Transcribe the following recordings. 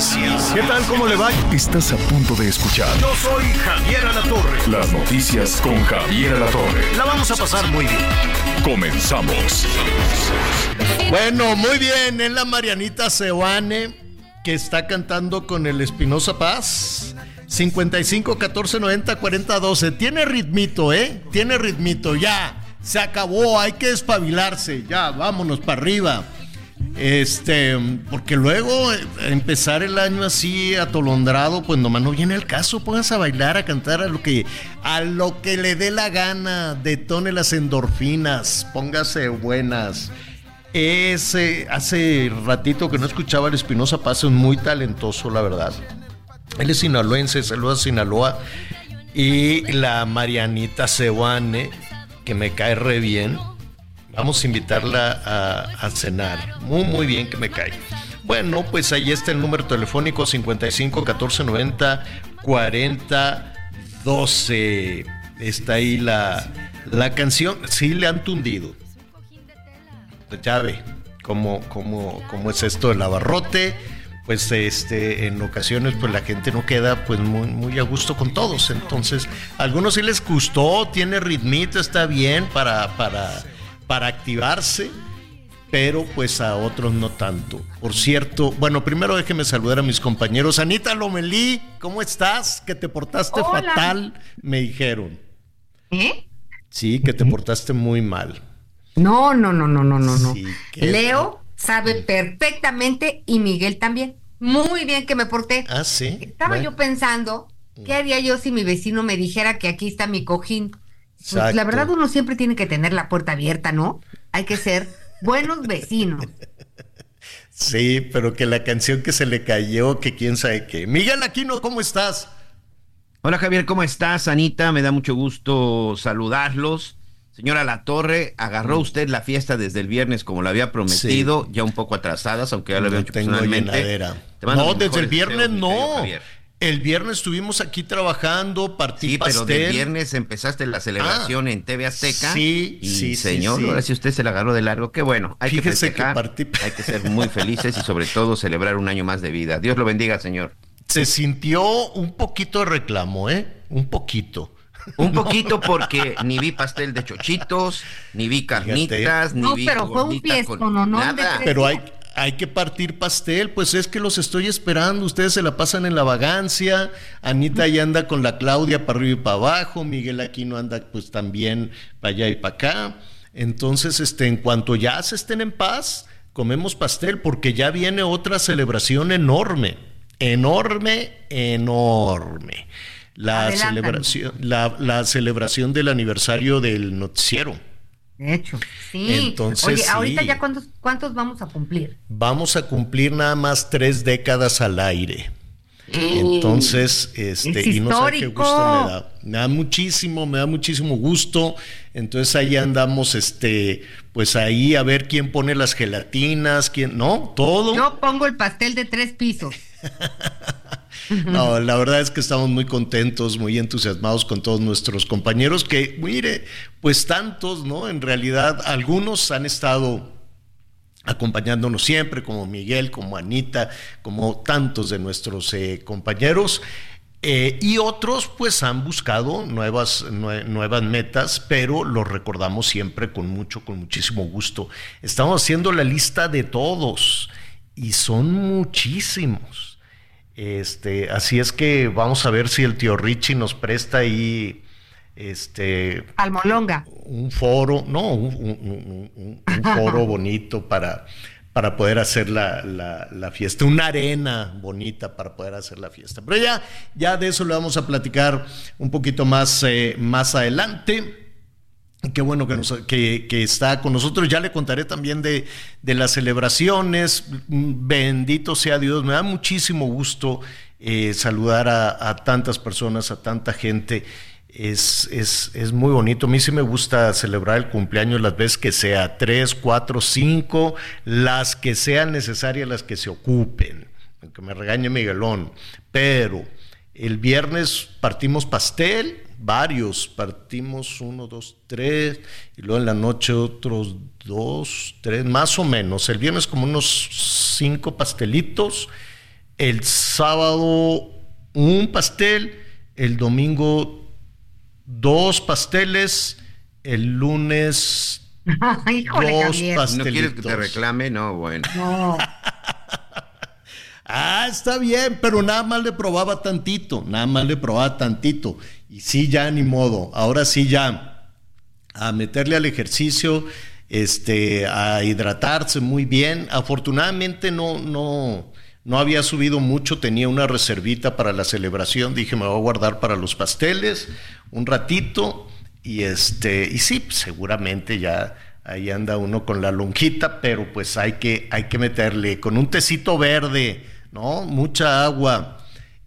Noticias. ¿Qué tal? ¿Cómo le va? Estás a punto de escuchar Yo soy Javier Alatorre. las noticias con Javier Alatorre. La vamos a pasar muy bien. Comenzamos. Bueno, muy bien. Es la Marianita Seoane que está cantando con el Espinosa Paz. 55 14 90 40 12. Tiene ritmito, ¿eh? Tiene ritmito. Ya. Se acabó. Hay que despabilarse. Ya, vámonos para arriba. Este, porque luego eh, empezar el año así atolondrado, pues nomás no viene el caso. Pónganse a bailar, a cantar a lo que, a lo que le dé la gana. Detone las endorfinas. Póngase buenas. Ese, hace ratito que no escuchaba al Espinosa Paz, es muy talentoso, la verdad. Él es sinaloense, saluda a Sinaloa. Y la Marianita Seoane, que me cae re bien. Vamos a invitarla a, cenar. Muy, muy bien que me cae. Bueno, pues ahí está el número telefónico 55 14 90 40 12. Está ahí la, la canción. Sí le han tundido. Pues ya ve cómo, cómo, cómo es esto del abarrote. Pues este, en ocasiones pues la gente no queda pues muy, muy a gusto con todos. Entonces, a algunos sí les gustó, tiene ritmito, está bien para, para, para activarse, pero pues a otros no tanto. Por cierto, bueno, primero déjeme saludar a mis compañeros. Anita Lomelí, ¿cómo estás? Que te portaste Hola. fatal, me dijeron. ¿Eh? Sí, que te portaste muy mal. No, no, no, no, no, no, no. Sí, Leo sabe perfectamente y Miguel también. Muy bien que me porté. Ah, sí. Estaba Bueno. yo pensando, ¿qué haría yo si mi vecino me dijera que aquí está mi cojín? Pues, la verdad uno siempre tiene que tener la puerta abierta, ¿no? Hay que ser buenos vecinos. Sí, pero que la canción que se le cayó, que quién sabe qué. Miguel Aquino, ¿cómo estás? Hola Javier, ¿cómo estás? Anita, me da mucho gusto saludarlos. Señora La Torre, agarró Mm. usted la fiesta desde el viernes como lo había prometido, ya un poco atrasadas, aunque ya lo había No hecho tengo personalmente. llenadera. Te mando No, desde el viernes deseos, mi querido no. Javier. El viernes estuvimos aquí trabajando, partí Sí, pero pastel. del viernes empezaste la celebración en TV Azteca. sí, y sí, sí, señor, sí. ahora sí usted se la agarró de largo. Qué bueno, hay que Fíjese que festejar, partí- hay que ser muy felices y sobre todo celebrar un año más de vida. Dios lo bendiga, señor. Se sintió un poquito de reclamo, ¿eh? Un poquito. Un poquito porque ni vi pastel de chochitos, ni vi carnitas, ni No, vi pero fue un fiestón, con ¿no? No, de nada. tres- Pero hay, hay que partir pastel, pues es que los estoy esperando. Ustedes se la pasan en la vagancia. Anita ya anda con la Claudia para arriba y para abajo. Miguel Aquino anda pues también para allá y para acá. Entonces, este, en cuanto ya se estén en paz, comemos pastel porque ya viene otra celebración enorme. Enorme, enorme. La celebración, la, la celebración del aniversario del noticiero. De hecho, sí. Entonces, Oye, sí. ahorita ya cuántos, cuántos vamos a cumplir. Vamos a cumplir nada más tres décadas al aire. Entonces, este, Es y no sé qué gusto me da. Me da muchísimo, me da muchísimo gusto. Entonces ahí andamos, este, pues ahí a ver quién pone las gelatinas, quién, ¿no? Todo. Yo pongo el pastel de tres pisos. No, la verdad es que estamos muy contentos, muy entusiasmados con todos nuestros compañeros que, mire, pues tantos, ¿no? En realidad, algunos han estado acompañándonos siempre, como Miguel, como Anita, como tantos de nuestros eh, compañeros. Eh, y otros pues han buscado nuevas, nue- nuevas metas, pero los recordamos siempre con mucho, con muchísimo gusto. Estamos haciendo la lista de todos y son muchísimos. Este, así es que vamos a ver si el tío Richie nos presta ahí este Almolonga. un foro, no, un, un- un- un foro bonito para, para poder hacer la, la- la fiesta, una arena bonita para poder hacer la fiesta. Pero ya, ya de eso le vamos a platicar un poquito más, eh, más adelante. Qué bueno que, nos- que- que está con nosotros. Ya le contaré también de, de las celebraciones. Bendito sea Dios. Me da muchísimo gusto eh, saludar a, a tantas personas, a tanta gente. Es, es, es muy bonito. A mí sí me gusta celebrar el cumpleaños las veces que sea, tres, cuatro, cinco, las que sean necesarias, las que se ocupen. Que me regañe Miguelón. Pero el viernes partimos pastel, varios, partimos uno, dos, tres, y luego en la noche otros dos, tres, más o menos. El viernes como unos cinco pastelitos, el sábado un pastel, el domingo dos pasteles, el lunes Híjole, Dos Javier. pas- ¿No quieres que te Pastelitos. reclame? No, bueno. No. Ah, está bien, pero nada más le probaba tantito, nada más le probaba tantito. Y sí, ya ni modo. Ahora sí ya a meterle al ejercicio, este, a hidratarse muy bien. Afortunadamente no, no, no había subido mucho, tenía una reservita para la celebración. Dije, me voy a guardar para los pasteles un ratito. Y este, y sí, seguramente ya ahí anda uno con la lonjita, pero pues hay que, hay que meterle con un tecito verde, ¿no? Mucha agua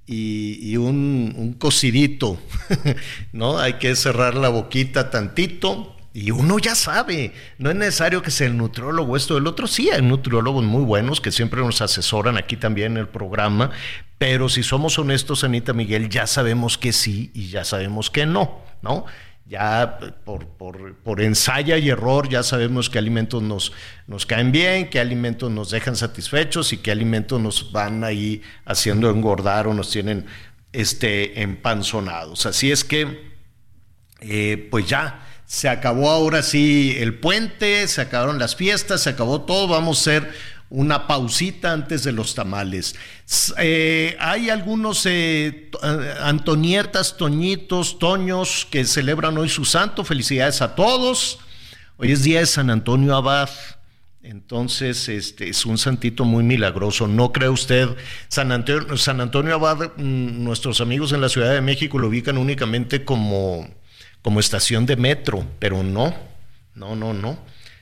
y, y un, un cocidito, ¿no? Hay que cerrar la boquita tantito y uno ya sabe, no es necesario que sea el nutriólogo esto del otro, sí, hay nutriólogos muy buenos que siempre nos asesoran aquí también en el programa, pero si somos honestos, Anita Miguel, ya sabemos que sí y ya sabemos que no, ¿no? Ya por, por, por ensaya y error ya sabemos qué alimentos nos, nos caen bien, qué alimentos nos dejan satisfechos y qué alimentos nos van ahí haciendo engordar o nos tienen este, empanzonados. Así es que, eh, pues ya, se acabó ahora sí el puente, se acabaron las fiestas, se acabó todo, vamos a hacer una pausita antes de los tamales. Eh, hay algunos eh, eh, Antonietas, Toñitos, Toños que celebran hoy su santo. Felicidades a todos. Hoy es día de San Antonio Abad. Entonces, este es un santito muy milagroso. ¿No cree usted? San Antonio, San Antonio Abad, mm, nuestros amigos en la Ciudad de México lo ubican únicamente como, como estación de metro, pero no, no, no, no.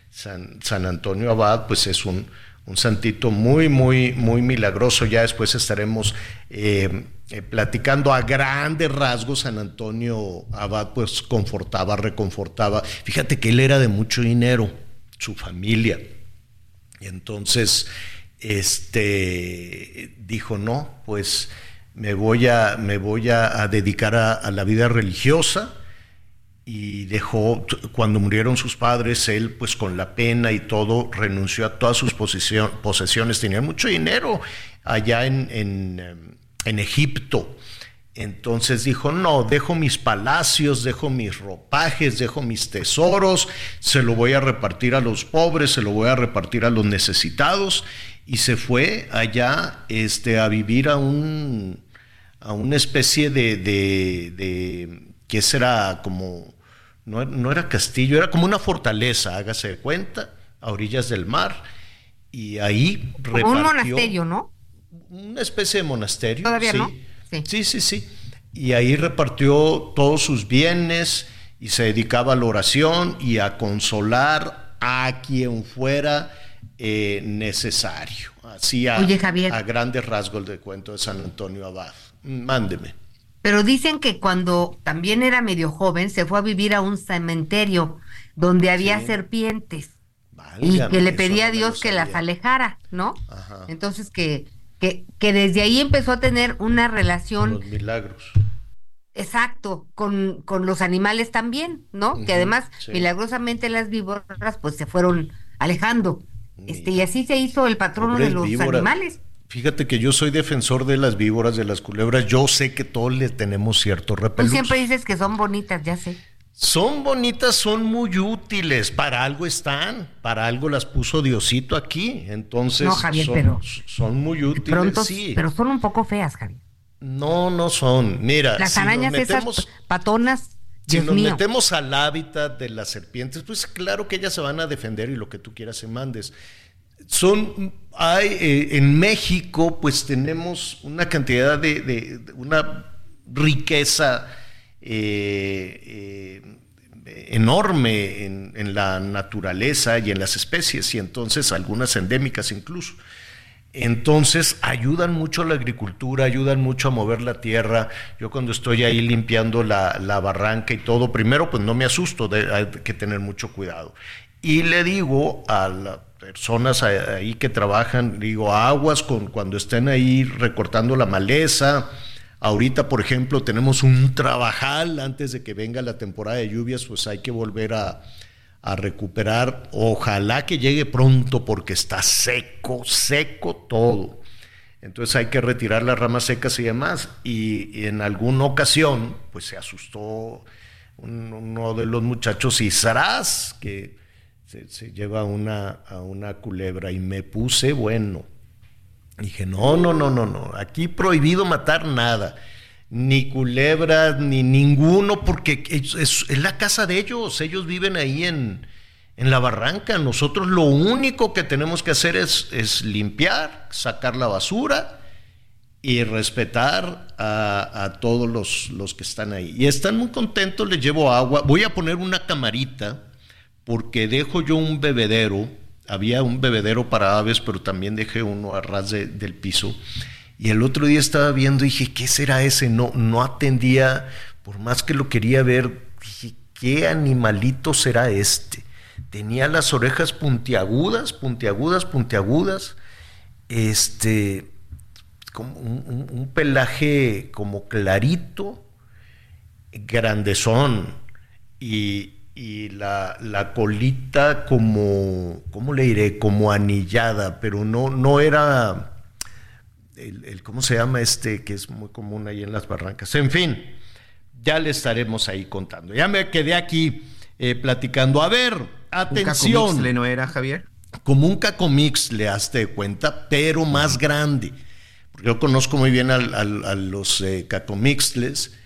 San, San Antonio Abad, pues es un, un santito muy, muy, muy milagroso. Ya después estaremos eh, eh, platicando a grandes rasgos. San Antonio Abad, pues confortaba, reconfortaba. Fíjate que él era de mucho dinero, su familia. Y entonces, este, dijo, no, pues me voy a, me voy a, dedicar a la vida religiosa y dejó, cuando murieron sus padres, él pues con la pena y todo, renunció a todas sus posesiones, tenía mucho dinero allá en, en, em, en Egipto. Entonces dijo, no, dejo mis palacios, dejo mis ropajes, dejo mis tesoros, se lo voy a repartir a los pobres, se lo voy a repartir a los necesitados. Y se fue allá este, a vivir a un, a una especie de, de, de ¿qué será? Como, no, no era castillo, era como una fortaleza, hágase de cuenta, a orillas del mar. Y ahí Como repartió un monasterio, ¿no? una especie de monasterio. Todavía sí. no, sí. sí, sí, sí. Y ahí repartió todos sus bienes y se dedicaba a la oración y a consolar a quien fuera eh, necesario. Así a, Oye, Javier. a grandes rasgos del cuento de San Antonio Abad. Mándeme. Pero dicen que cuando también era medio joven se fue a vivir a un cementerio donde había Sí. serpientes y que le pedía a Dios que las alejara, ¿no? Ajá. Entonces que, que, que desde ahí empezó a tener una relación Los milagros. exacto con, con los animales también, ¿no? Que además sí. milagrosamente las víboras pues se fueron alejando. Este, y así se hizo el patrono de los animales. Fíjate que yo soy defensor de las víboras, de las culebras. Yo sé que todos le tenemos cierto Tú repelús. siempre dices que son bonitas, ya sé. Son bonitas, son muy útiles, para algo están, para algo las puso Diosito aquí, entonces No, Javier, son, pero- son muy útiles, Pronto, sí. pero son un poco feas, Javi. No, no son. Mira, Las si nos arañas metemos, esas patonas, si Dios nos mío. metemos al hábitat de las serpientes, pues claro que ellas se van a defender y lo que tú quieras se mandes. Son, hay, eh, en México, pues tenemos una cantidad de, una riqueza eh, eh, enorme en, la naturaleza y en las especies, y entonces algunas endémicas incluso. Entonces ayudan mucho a la agricultura, ayudan mucho a mover la tierra. Yo cuando estoy ahí limpiando la, la barranca y todo, primero pues no me asusto, de, hay que tener mucho cuidado. Y le digo a las personas ahí que trabajan, digo, aguas con, cuando estén ahí recortando la maleza. Ahorita, por ejemplo, tenemos un trabajal antes de que venga la temporada de lluvias, pues hay que volver a, recuperar. Ojalá que llegue pronto porque está seco, seco todo. Entonces hay que retirar las ramas secas y demás. Y, en alguna ocasión, pues se asustó un, uno de los muchachos y Saraz, que se, lleva una, a una culebra y me puse bueno. Dije, no, no, no, no, no, aquí prohibido matar nada ni culebras, ni ninguno, porque es, es, es, la casa de ellos, ellos viven ahí en, en, la barranca. Nosotros lo único que tenemos que hacer es, es limpiar, sacar la basura y respetar a, a todos los, los, que están ahí. Y están muy contentos, les llevo agua. Voy a poner una camarita porque dejo yo un bebedero. Había un bebedero para aves, pero también dejé uno a ras de, del piso y el otro día estaba viendo y dije, ¿qué será ese? No, no atendía, por más que lo quería ver, dije, ¿qué animalito será este? Tenía las orejas puntiagudas, puntiagudas, puntiagudas, este, como un, un, un pelaje como clarito, grandezón, y, y la, la, colita como, ¿cómo le diré? Como anillada, pero no, no era el, el, ¿cómo se llama este que es muy común ahí en las barrancas? En fin, ya le estaremos ahí contando. Ya me quedé aquí eh, platicando. A ver, atención. ¿Un no era, Javier? Como un cacomix, le haste de cuenta, pero más grande. Porque yo conozco muy bien a, a, a los eh, cacomixles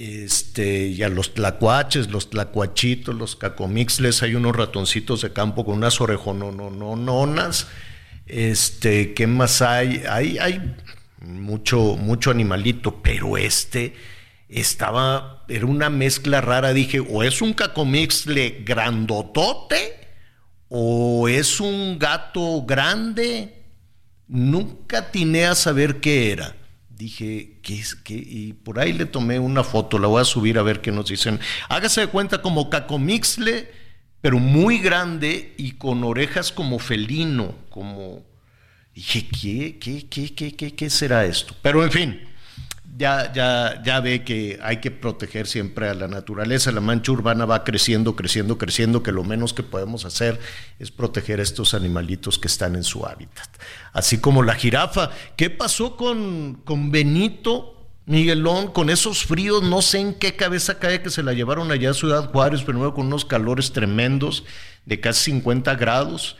este, y a los tlacuaches, los tlacuachitos, los cacomixles. Hay unos ratoncitos de campo con unas orejononononas. Este, ¿qué más hay? Hay, hay mucho, mucho animalito, pero este estaba, era una mezcla rara. Dije, o es un cacomixle grandotote, o es un gato grande. Nunca atiné a saber qué era. Dije, ¿qué es? ¿Qué? Y por ahí le tomé una foto, la voy a subir a ver qué nos dicen. Hágase de cuenta como cacomixle pero muy grande y con orejas como felino, como... Dije, ¿qué, qué, qué, qué, qué, qué será esto? Pero en fin, ya, ya, ya ve que hay que proteger siempre a la naturaleza. La mancha urbana va creciendo, creciendo, creciendo, que lo menos que podemos hacer es proteger a estos animalitos que están en su hábitat. Así como la jirafa. ¿Qué pasó con, con Benito? Miguelón, con esos fríos, no sé en qué cabeza cae que se la llevaron allá a Ciudad Juárez, primero con unos calores tremendos de casi 50 grados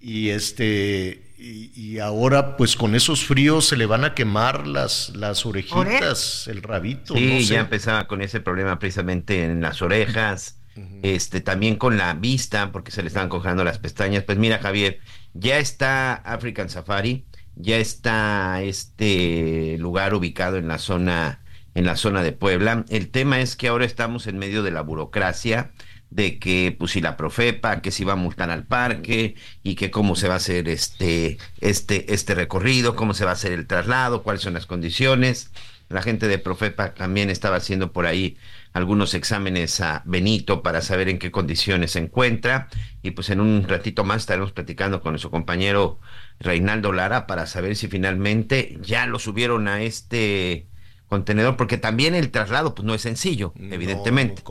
y este y, y, ahora pues con esos fríos se le van a quemar las, las orejitas, el rabito. Sí, no sé. ya empezaba con ese problema precisamente en las orejas, uh -huh. este también con la vista, porque se le estaban cojando las pestañas. Pues mira, Javier, ya está African Safari ya está este lugar ubicado en la zona en la zona de Puebla. El tema es que ahora estamos en medio de la burocracia de que pues si la Profepa, que si a multar al parque y que cómo se va a hacer este este este recorrido, cómo se va a hacer el traslado, cuáles son las condiciones. La gente de Profepa también estaba haciendo por ahí algunos exámenes a Benito para saber en qué condiciones se encuentra y pues en un ratito más estaremos platicando con nuestro compañero Reinaldo Lara para saber si finalmente ya lo subieron a este contenedor, porque también el traslado pues no es sencillo, no, evidentemente.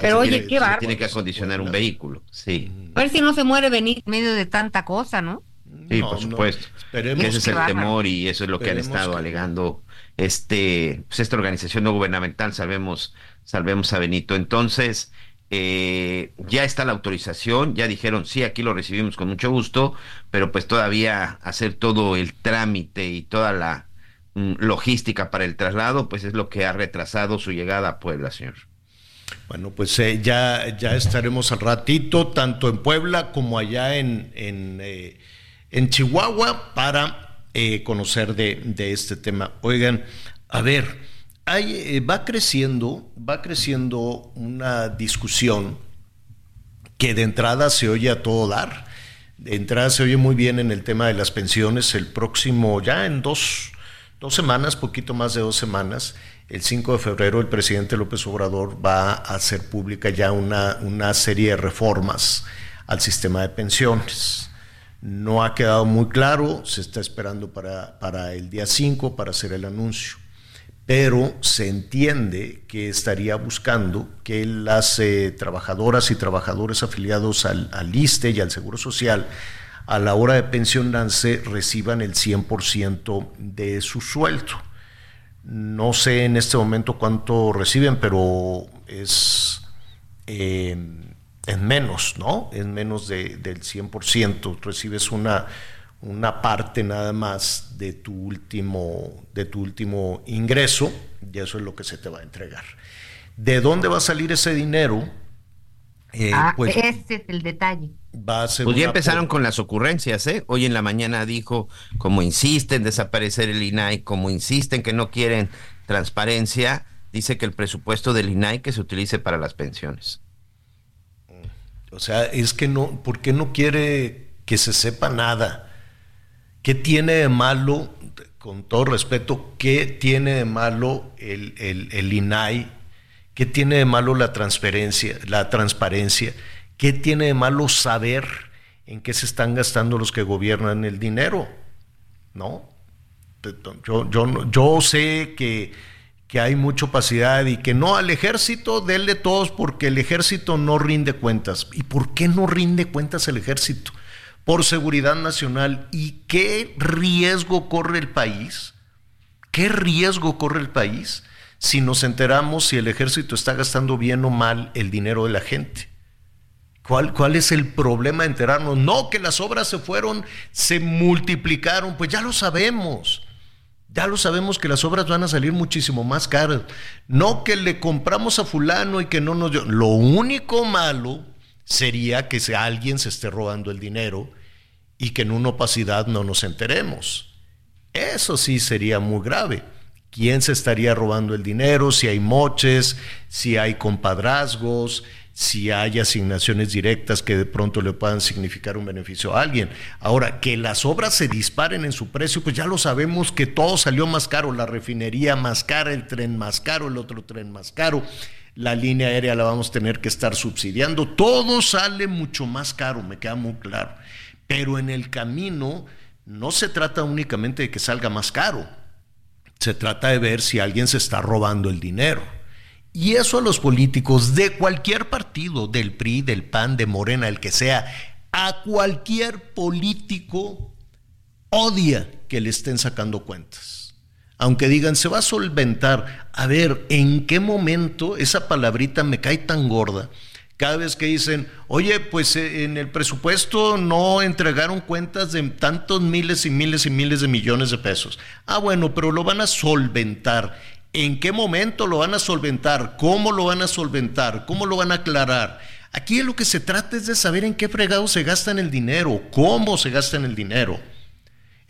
Pero oye, tiene, qué bárbaro. Tiene que acondicionar un vehículo, sí. A ver si no se muere Benito en medio de tanta cosa, ¿no? Sí, no, por supuesto. No. Ese es el temor y eso es lo que han estado que... alegando este, pues esta organización no gubernamental, salvemos, salvemos a Benito. Entonces, eh, ya está la autorización, ya dijeron, sí, aquí lo recibimos con mucho gusto, pero pues todavía hacer todo el trámite y toda la mm, logística para el traslado, pues es lo que ha retrasado su llegada a Puebla, señor. Bueno, pues eh, ya, ya estaremos al ratito, tanto en Puebla como allá en, en, eh, en Chihuahua, para eh, conocer de, de, este tema. Oigan, a ver, hay, va creciendo, va creciendo una discusión que de entrada se oye a todo dar. De entrada se oye muy bien en el tema de las pensiones. El próximo, ya en dos, dos semanas, poquito más de dos semanas, el 5 de febrero el presidente López Obrador va a hacer pública ya una, una serie de reformas al sistema de pensiones. No ha quedado muy claro, se está esperando para, para el día 5 para hacer el anuncio pero se entiende que estaría buscando que las eh, trabajadoras y trabajadores afiliados al, al, ISTE y al Seguro Social a la hora de pensionarse reciban el 100% de su sueldo. No sé en este momento cuánto reciben, pero es, eh, es menos, ¿no? Es menos de, del 100%. Recibes una una parte nada más de tu último, de tu último ingreso, y eso es lo que se te va a entregar. ¿De dónde va a salir ese dinero? Eh, ah, pues, ese es el detalle. Va a ser pues ya empezaron con las ocurrencias, ¿eh? Hoy en la mañana dijo, como insisten en desaparecer el INAI, como insisten que no quieren transparencia, dice que el presupuesto del INAI que se utilice para las pensiones. O sea, es que no, ¿por qué no quiere que se sepa nada? ¿Qué tiene de malo, con todo respeto, qué tiene de malo el, el, INAI? ¿Qué tiene de malo la transferencia, la transparencia? ¿Qué tiene de malo saber en qué se están gastando los que gobiernan el dinero? ¿No? Yo, sé que, que hay mucha opacidad y que no al ejército, denle todos porque el ejército no rinde cuentas. ¿Y por qué no rinde cuentas el ejército? por seguridad nacional. ¿Y qué riesgo corre el país? ¿Qué riesgo corre el país si nos enteramos si el ejército está gastando bien o mal el dinero de la gente? ¿Cuál, ¿Cuál, es el problema de enterarnos? No, que las obras se fueron, se multiplicaron, pues ya lo sabemos. Ya lo sabemos que las obras van a salir muchísimo más caras. No que le compramos a fulano y que no nos dio. Lo único malo sería que si alguien se esté robando el dinero y que en una opacidad no nos enteremos. Eso sí sería muy grave. ¿Quién se estaría robando el dinero? Si hay moches, si hay compadrazgos, si hay asignaciones directas que de pronto le puedan significar un beneficio a alguien. Ahora, que las obras se disparen en su precio, pues ya lo sabemos que todo salió más caro, la refinería más cara, el tren más caro, el otro tren más caro la línea aérea la vamos a tener que estar subsidiando. Todo sale mucho más caro, me queda muy claro. Pero en el camino no se trata únicamente de que salga más caro. Se trata de ver si alguien se está robando el dinero. Y eso a los políticos de cualquier partido, del PRI, del PAN, de Morena, el que sea, a cualquier político odia que le estén sacando cuentas aunque digan se va a solventar, a ver, ¿en qué momento esa palabrita me cae tan gorda? Cada vez que dicen, oye, pues eh, en el presupuesto no entregaron cuentas de tantos miles y miles y miles de millones de pesos. Ah, bueno, pero lo van a solventar. ¿En qué momento lo van a solventar? ¿Cómo lo van a solventar? ¿Cómo lo van a aclarar? Aquí lo que se trata es de saber en qué fregado se gastan el dinero, cómo se gastan el dinero.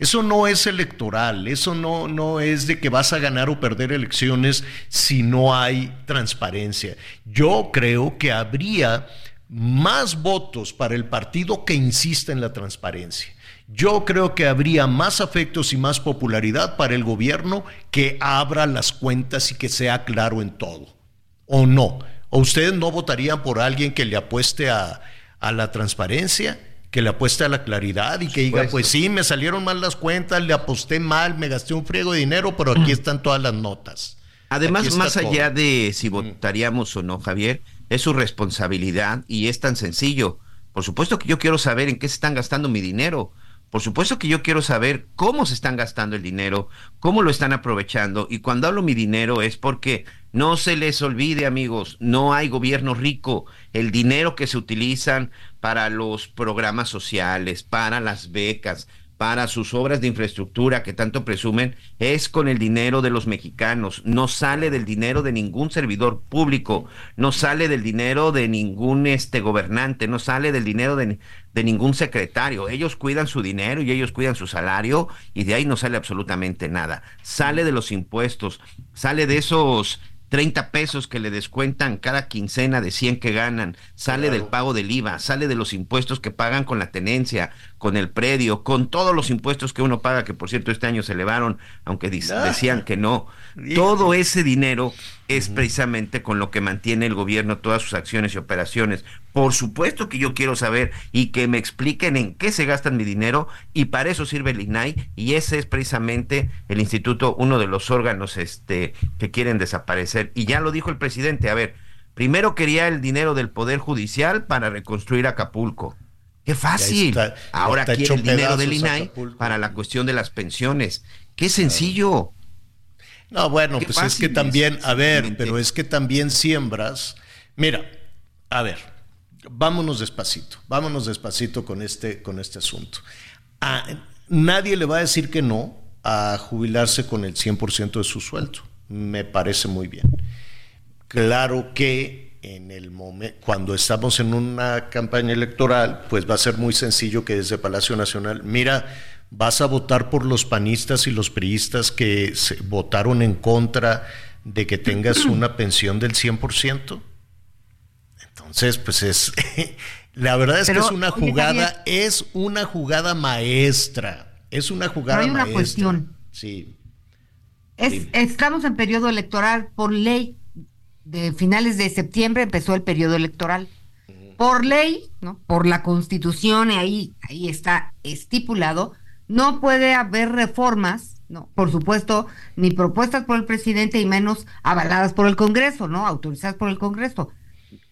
Eso no es electoral, eso no, no es de que vas a ganar o perder elecciones si no hay transparencia. Yo creo que habría más votos para el partido que insista en la transparencia. Yo creo que habría más afectos y más popularidad para el gobierno que abra las cuentas y que sea claro en todo. ¿O no? ¿O ustedes no votarían por alguien que le apueste a, a la transparencia? Que le apueste a la claridad y que diga, pues sí, me salieron mal las cuentas, le aposté mal, me gasté un friego de dinero, pero aquí están todas las notas. Además, más allá de si votaríamos o no, Javier, es su responsabilidad y es tan sencillo. Por supuesto que yo quiero saber en qué se están gastando mi dinero. Por supuesto que yo quiero saber cómo se están gastando el dinero, cómo lo están aprovechando. Y cuando hablo mi dinero es porque no se les olvide, amigos, no hay gobierno rico. El dinero que se utilizan para los programas sociales, para las becas, para sus obras de infraestructura que tanto presumen es con el dinero de los mexicanos, no sale del dinero de ningún servidor público, no sale del dinero de ningún este gobernante, no sale del dinero de, de ningún secretario. Ellos cuidan su dinero y ellos cuidan su salario y de ahí no sale absolutamente nada. Sale de los impuestos, sale de esos 30 pesos que le descuentan cada quincena de 100 que ganan, sale del pago del IVA, sale de los impuestos que pagan con la tenencia, con el predio, con todos los impuestos que uno paga, que por cierto este año se elevaron, aunque decían que no. Todo ese dinero es precisamente con lo que mantiene el gobierno todas sus acciones y operaciones. Por supuesto que yo quiero saber y que me expliquen en qué se gastan mi dinero y para eso sirve el INAI y ese es precisamente el instituto, uno de los órganos este, que quieren desaparecer. Y ya lo dijo el presidente, a ver, primero quería el dinero del Poder Judicial para reconstruir Acapulco. Qué fácil. está- Ahora quiere el dinero del INAI Acapulco. para la cuestión de las pensiones. Qué sencillo. No, bueno, Qué pues es que también, es, a ver, pero es que también siembras. Mira, a ver, vámonos despacito, vámonos despacito con este, con este asunto. A- nadie le va a decir que no a jubilarse con el 100% de su sueldo. Me parece muy bien. Claro que en el momento, cuando estamos en una campaña electoral, pues va a ser muy sencillo que desde Palacio Nacional, mira, vas a votar por los panistas y los priistas que se votaron en contra de que tengas una pensión del 100%. Entonces, pues es, la verdad es Pero, que es una jugada, es una jugada maestra, es una jugada Pero hay una maestra. cuestión. Sí. Es- estamos en periodo electoral por ley. De finales de septiembre empezó el periodo electoral. Por ley, ¿no? Por la constitución, y ahí, ahí está estipulado, no puede haber reformas, ¿no? Por supuesto, ni propuestas por el presidente y menos avaladas por el Congreso, ¿no? Autorizadas por el Congreso.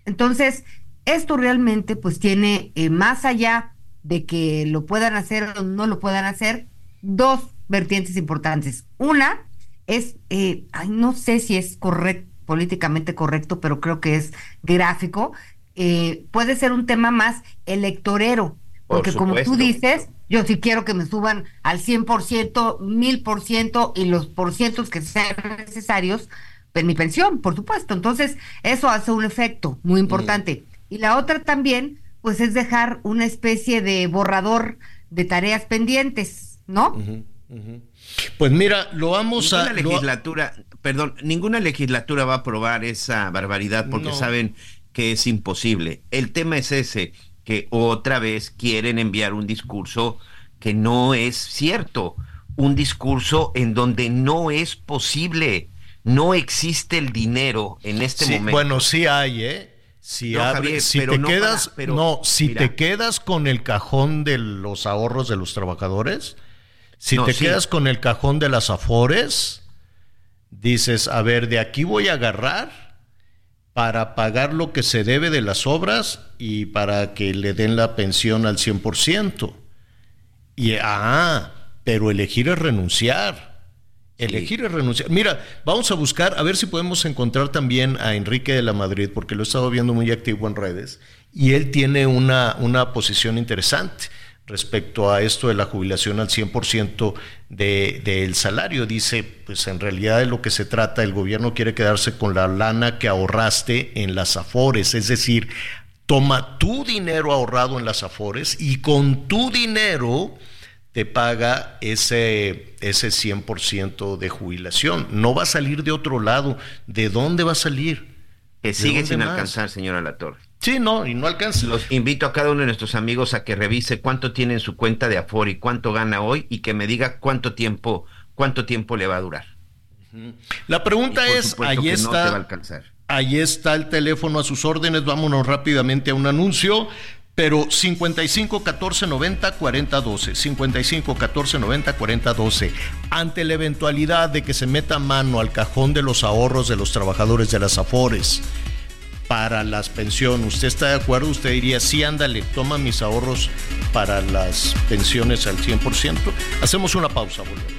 Entonces, esto realmente pues tiene, eh, más allá de que lo puedan hacer o no lo puedan hacer, dos vertientes importantes. Una es, eh, ay, no sé si es correcto, políticamente correcto, pero creo que es gráfico, eh, puede ser un tema más electorero, Por porque como tú dices, yo sí quiero que me suban al 100%, 1000% y los porcientos que sean necesarios mi pensión, por supuesto. Entonces, eso hace un efecto muy importante. Y la otra también, pues es dejar una especie de borrador de tareas pendientes, ¿no? Pues mira, lo vamos Ninguna a... lo- legislatura, perdón, ninguna legislatura va a aprobar esa barbaridad porque No. saben que es imposible. El tema es ese, que otra vez quieren enviar un discurso que no es cierto, un discurso en donde no es posible, no existe el dinero en este Sí, momento. Bueno, sí hay, ¿eh? Si, No, abre- Javier, si pero te no quedas, para- pero, no, si mira. te quedas con el cajón de los ahorros de los trabajadores, si No, te sí. quedas con el cajón de las afores, dices, a ver, de aquí voy a agarrar para pagar lo que se debe de las obras y para que le den la pensión al 100%. Y, ah, pero elegir es renunciar. Elegir es renunciar. Mira, vamos a buscar, a ver si podemos encontrar también a Enrique de la Madrid, porque lo he estado viendo muy activo en redes, y él tiene una, una posición interesante respecto a esto de la jubilación al 100% de- del salario. Dice, pues en realidad de lo que se trata, el gobierno quiere quedarse con la lana que ahorraste en las afores, es decir, toma tu dinero ahorrado en las afores y con tu dinero te paga ese, ese 100% de jubilación. No va a salir de otro lado. ¿De dónde va a salir? que ¿de sigue sin más? alcanzar, señora Latorre. Sí, no, y no alcanza. Los invito a cada uno de nuestros amigos a que revise cuánto tiene en su cuenta de Afore y cuánto gana hoy y que me diga cuánto tiempo, cuánto tiempo le va a durar. La pregunta es, ahí no está, alcanzar. ahí está el teléfono a sus órdenes. Vámonos rápidamente a un anuncio. Pero 55 14 90 40 12, 55 14 90 40 12. Ante la eventualidad de que se meta mano al cajón de los ahorros de los trabajadores de las AFORES para las pensiones, ¿usted está de acuerdo? Usted diría, sí, ándale, toma mis ahorros para las pensiones al 100%. Hacemos una pausa, volvemos.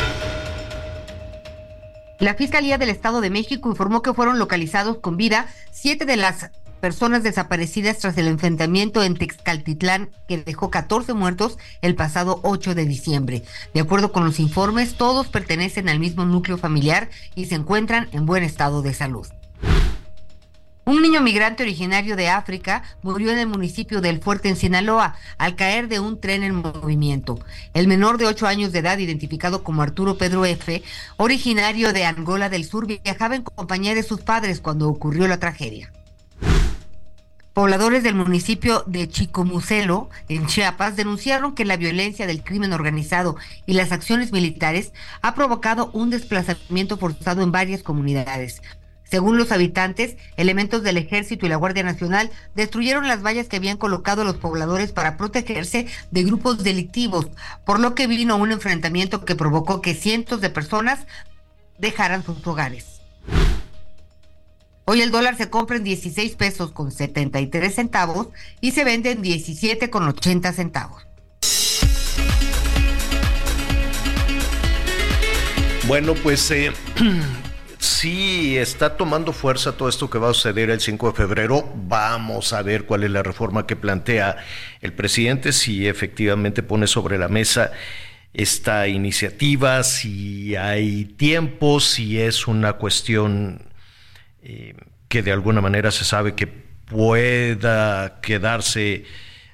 La Fiscalía del Estado de México informó que fueron localizados con vida siete de las personas desaparecidas tras el enfrentamiento en Texcaltitlán que dejó 14 muertos el pasado 8 de diciembre. De acuerdo con los informes, todos pertenecen al mismo núcleo familiar y se encuentran en buen estado de salud. Un niño migrante originario de África murió en el municipio del Fuerte en Sinaloa al caer de un tren en movimiento. El menor de 8 años de edad, identificado como Arturo Pedro F., originario de Angola del Sur, viajaba en compañía de sus padres cuando ocurrió la tragedia. Pobladores del municipio de Chicomucelo, en Chiapas, denunciaron que la violencia del crimen organizado y las acciones militares ha provocado un desplazamiento forzado en varias comunidades. Según los habitantes, elementos del ejército y la Guardia Nacional destruyeron las vallas que habían colocado los pobladores para protegerse de grupos delictivos, por lo que vino un enfrentamiento que provocó que cientos de personas dejaran sus hogares. Hoy el dólar se compra en 16 pesos con 73 centavos y se vende en 17 con 80 centavos. Bueno, pues eh, sí está tomando fuerza todo esto que va a suceder el 5 de febrero. Vamos a ver cuál es la reforma que plantea el presidente, si efectivamente pone sobre la mesa esta iniciativa, si hay tiempo, si es una cuestión eh, que de alguna manera se sabe que pueda quedarse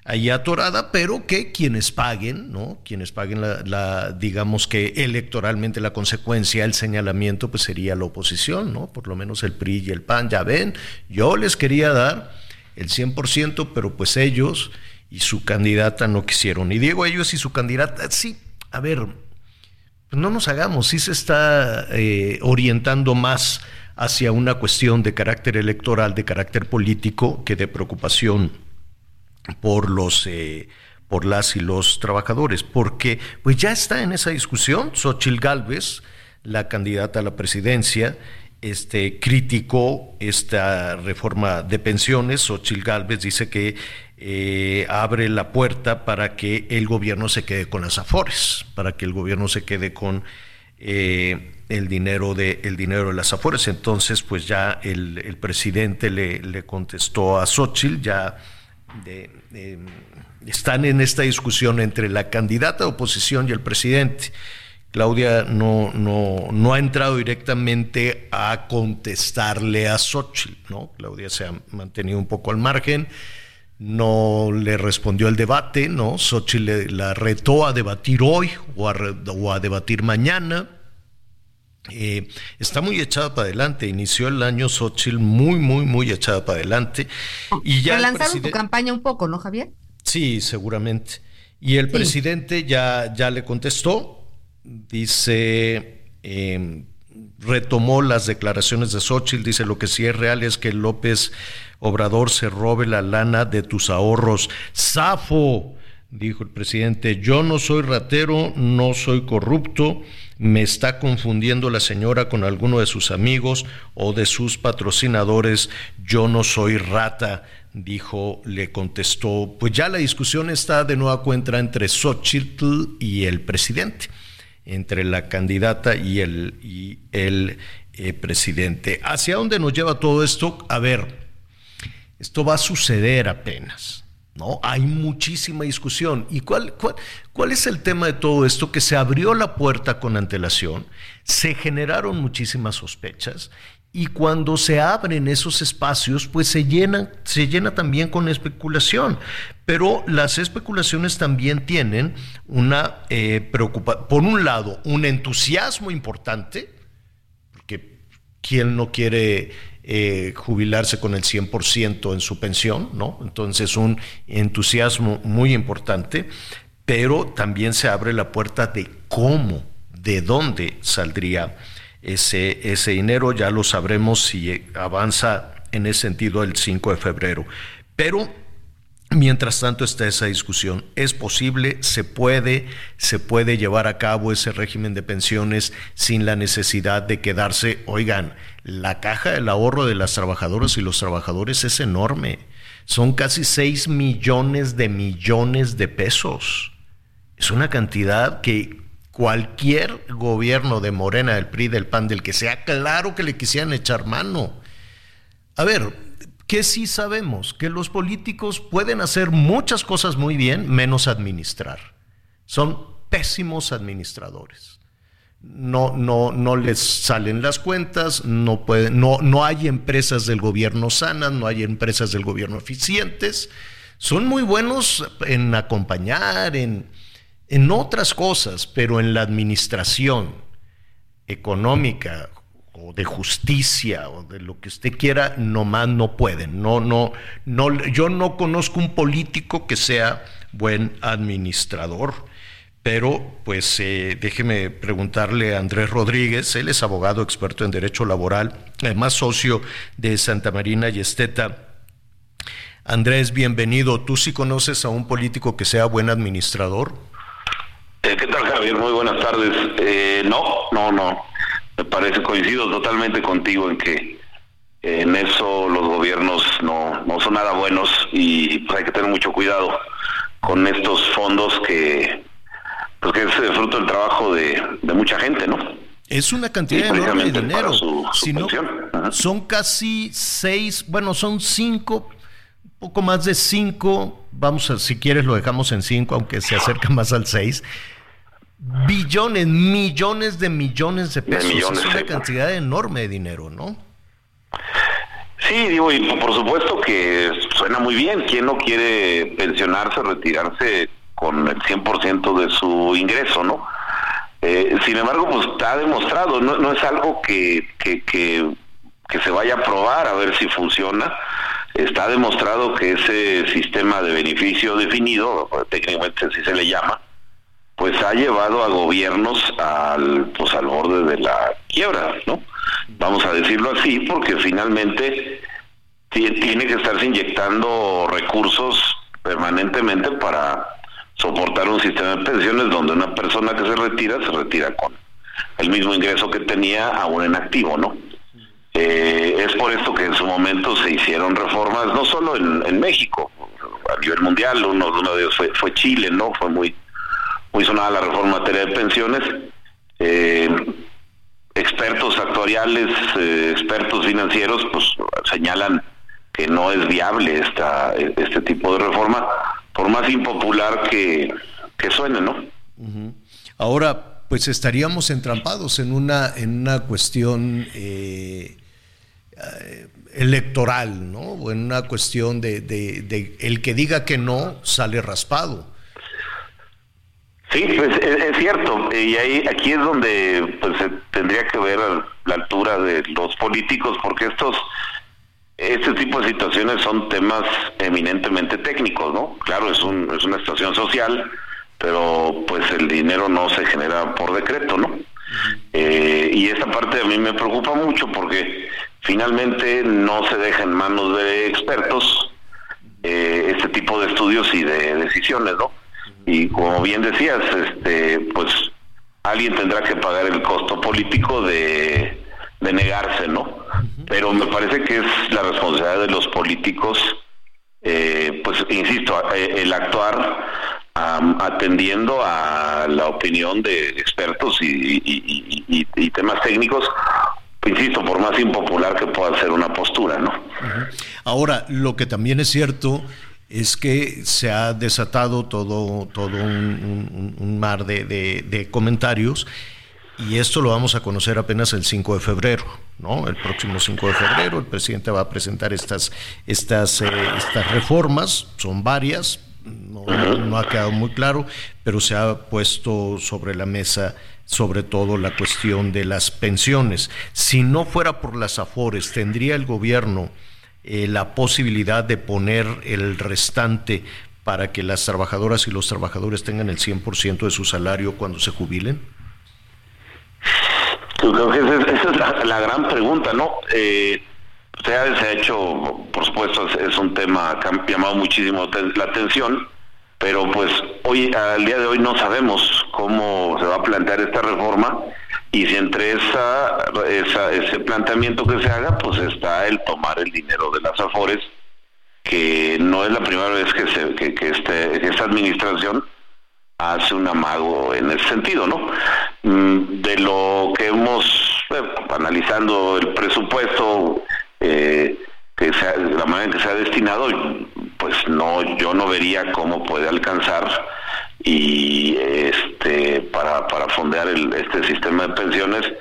ahí atorada, pero que quienes paguen, ¿no? Quienes paguen la, digamos que electoralmente la consecuencia, el señalamiento, pues sería la oposición, ¿no? Por lo menos el PRI y el PAN, ya ven, yo les quería dar el 100%, pero pues ellos y su candidata no quisieron. Y digo ellos y su candidata, sí, a ver, pues no nos hagamos, sí se está eh, orientando más hacia una cuestión de carácter electoral, de carácter político, que de preocupación por los eh, por las y los trabajadores, porque pues ya está en esa discusión. Xochil Gálvez, la candidata a la presidencia, este, criticó esta reforma de pensiones. Xochil Gálvez dice que eh, abre la puerta para que el gobierno se quede con las afores, para que el gobierno se quede con eh, el dinero de el dinero de las afores. Entonces, pues ya el, presidente le, le, contestó a Xochil, ya están en esta discusión entre la candidata de oposición y el presidente. Claudia no, no, no ha entrado directamente a contestarle a Xochitl, ¿no? Claudia se ha mantenido un poco al margen, no le respondió el debate, ¿no? Xochitl la retó a debatir hoy o a, o a debatir mañana. Eh, está muy echada para adelante. Inició el año Xochitl muy, muy, muy echada para adelante. Y ya lanzaron su campaña un poco, ¿no, Javier? Sí, seguramente. Y el presidente ya, ya le contestó. Dice, em, retomó las declaraciones de Xochitl. Dice: Lo que sí es real es que López Obrador se robe la lana de tus ahorros. ¡Zafo! Dijo el presidente: Yo no soy ratero, no soy corrupto me está confundiendo la señora con alguno de sus amigos o de sus patrocinadores, yo no soy rata, dijo, le contestó, pues ya la discusión está de nueva cuenta entre Xochitl y el presidente, entre la candidata y el, y el eh, presidente. ¿Hacia dónde nos lleva todo esto? A ver, esto va a suceder apenas. ¿No? Hay muchísima discusión. ¿Y cuál, cuál, es el tema de todo esto? Que se abrió la puerta con antelación, se generaron muchísimas sospechas y cuando se abren esos espacios, pues se llenan, se llena también con especulación. Pero las especulaciones también tienen una eh, preocupación, por un lado, un entusiasmo importante, porque ¿quién no quiere eh, jubilarse con el 100% en su pensión, ¿no? Entonces un entusiasmo muy importante, pero también se abre la puerta de cómo, de dónde saldría ese, ese dinero, ya lo sabremos si avanza en ese sentido el 5 de febrero. Pero Mientras tanto está esa discusión. ¿Es posible? ¿Se puede? ¿Se puede llevar a cabo ese régimen de pensiones sin la necesidad de quedarse? Oigan, la caja del ahorro de las trabajadoras y los trabajadores es enorme. Son casi 6 millones de millones de pesos. Es una cantidad que cualquier gobierno de Morena, del PRI, del PAN, del que sea, claro que le quisieran echar mano. A ver, ¿qué sí sabemos? Que los políticos pueden hacer muchas cosas muy bien, menos administrar. Son pésimos administradores. No, no, no les salen las cuentas, no, no, no hay empresas del gobierno sanas, no hay empresas del gobierno eficientes. Son muy buenos en acompañar, en, en otras cosas, pero en la administración económica o de justicia o de lo que usted quiera, nomás no pueden. No, no, no, yo no conozco un político que sea buen administrador. Pero, pues, eh, déjeme preguntarle a Andrés Rodríguez, él es abogado experto en derecho laboral, además socio de Santa Marina y Esteta. Andrés, bienvenido. ¿Tú sí conoces a un político que sea buen administrador? Eh, ¿Qué tal, Javier? Muy buenas tardes. Eh, no, no, no. Me parece, coincido totalmente contigo en que en eso los gobiernos no, no son nada buenos y pues, hay que tener mucho cuidado con estos fondos que, pues, que es fruto del trabajo de, mucha gente, ¿no? Es una cantidad enorme de dinero. si no, son casi seis, bueno, son cinco, poco más de cinco, vamos a, si quieres lo dejamos en cinco, aunque se acerca más al seis, billones, millones de millones de pesos. es una cantidad enorme de dinero, ¿no? Sí, digo, y por supuesto que suena muy bien. ¿Quién no quiere pensionarse, retirarse con el 100% de su ingreso, no? Eh, sin embargo, pues está demostrado, no, no es algo que, que, que, que se vaya a probar a ver si funciona. Está demostrado que ese sistema de beneficio definido, técnicamente así se le llama, pues ha llevado a gobiernos al pues al borde de la quiebra, ¿no? Vamos a decirlo así, porque finalmente tiene que estarse inyectando recursos permanentemente para soportar un sistema de pensiones donde una persona que se retira se retira con el mismo ingreso que tenía aún en activo, ¿no? Eh, es por esto que en su momento se hicieron reformas, no solo en, México, a nivel mundial, uno, uno de ellos fue, fue Chile, ¿no? Fue muy muy sonada la reforma en materia de pensiones. Eh, expertos actuariales, eh, expertos financieros, pues señalan que no es viable esta, este tipo de reforma, por más impopular que, que suene, ¿no? Ahora, pues estaríamos entrampados en una, en una cuestión eh, electoral, ¿no? O en una cuestión de, de el que diga que no sale raspado. Sí, pues es, cierto, y ahí aquí es donde pues se tendría que ver la altura de los políticos, porque estos este tipo de situaciones son temas eminentemente técnicos, ¿no? Claro, es, un, es una situación social, pero pues el dinero no se genera por decreto, ¿no? Eh, y esa parte a mí me preocupa mucho porque finalmente no se deja en manos de expertos eh, este tipo de estudios y de decisiones, ¿no? Y como bien decías, este, pues alguien tendrá que pagar el costo político de, negarse, ¿no? Pero me parece que es la responsabilidad de los políticos, eh, pues insisto, eh, el actuar atendiendo a la opinión de expertos y, temas técnicos, insisto, por más impopular que pueda ser una postura, ¿no? Ahora, lo que también es cierto es que se ha desatado todo, todo un, mar de, comentarios y esto lo vamos a conocer apenas el 5 de febrero, ¿no? El próximo 5 de febrero el presidente va a presentar estas, estas, eh, estas reformas, son varias, no, no, ha quedado muy claro, pero se ha puesto sobre la mesa sobre todo la cuestión de las pensiones. Si no fuera por las afores, ¿tendría el gobierno eh, la posibilidad de poner el restante para que las trabajadoras y los trabajadores tengan el 100% de su salario cuando se jubilen? Creo que esa es, la, gran pregunta, ¿no? Eh, se, ha, hecho, por supuesto, es, un tema que ha llamado muchísimo la atención, pero pues hoy, al día de hoy, no sabemos cómo se va a plantear esta reforma y si entre esa, ese planteamiento que se haga, pues está el tomar el dinero de las afores, que no es la primera vez que, se, que, este, esta administración hace un amago en ese sentido, ¿no? Mm, de lo que hemos, eh, analizando el presupuesto, eh, que la manera en que se ha destinado, pues no, yo no vería cómo puede alcanzar y este para, para fondear el, este sistema de pensiones,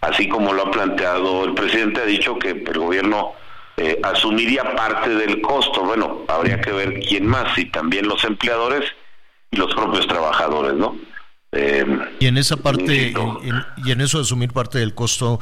así como lo ha planteado el presidente, ha dicho que el gobierno eh, asumiría parte del costo. Bueno, habría que ver quién más, y también los empleadores y los propios trabajadores, ¿no? Eh, y en esa parte, y en eso de asumir parte del costo,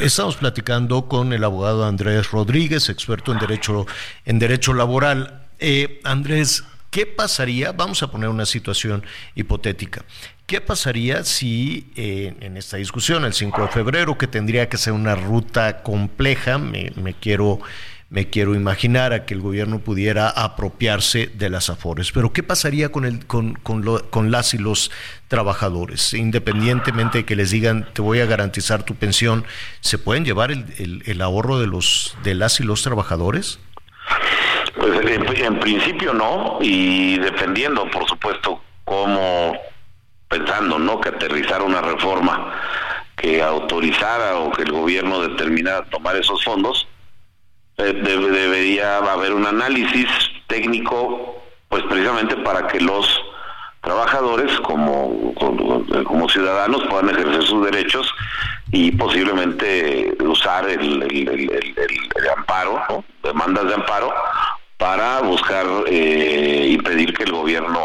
estamos platicando con el abogado Andrés Rodríguez, experto en derecho, en derecho laboral. Eh, Andrés, ¿qué pasaría? Vamos a poner una situación hipotética. ¿Qué pasaría si eh, en esta discusión, el 5 de febrero, que tendría que ser una ruta compleja, me, quiero me quiero imaginar a que el gobierno pudiera apropiarse de las afores. Pero ¿qué pasaría con, el, con, con, las y los trabajadores? Independientemente de que les digan, te voy a garantizar tu pensión, ¿se pueden llevar el, el, ahorro de, los, de las y los trabajadores? Pues en, principio no, y dependiendo, por supuesto, cómo pensando, ¿no? Que aterrizar una reforma que autorizara o que el gobierno determinara tomar esos fondos, eh, debería haber un análisis técnico, pues precisamente para que los trabajadores como, como, ciudadanos puedan ejercer sus derechos y posiblemente usar el, el, amparo, demandas de amparo, para buscar eh, impedir que el gobierno,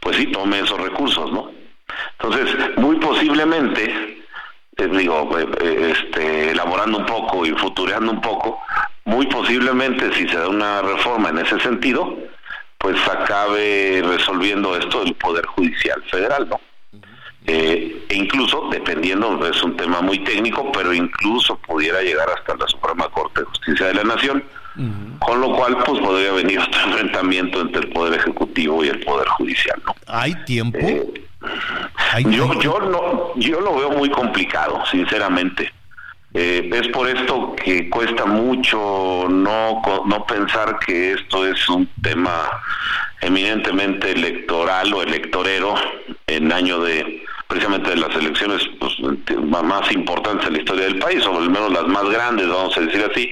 pues sí, tome esos recursos, ¿no? Entonces, muy posiblemente, eh, digo, este, elaborando un poco y futureando un poco, muy posiblemente si se da una reforma en ese sentido, pues acabe resolviendo esto el Poder Judicial Federal, ¿no? Eh, e incluso, dependiendo, es un tema muy técnico, pero incluso pudiera llegar hasta la Suprema Corte de Justicia de la Nación, con lo cual pues podría venir otro enfrentamiento entre el Poder Ejecutivo y el Poder Judicial, ¿no? ¿Hay tiempo? Eh, yo, yo, no, yo lo veo muy complicado, sinceramente. Eh, es por esto que cuesta mucho no, no pensar que esto es un tema eminentemente electoral o electorero en año de precisamente de las elecciones pues, más importantes en la historia del país, o al menos las más grandes, vamos a decir así,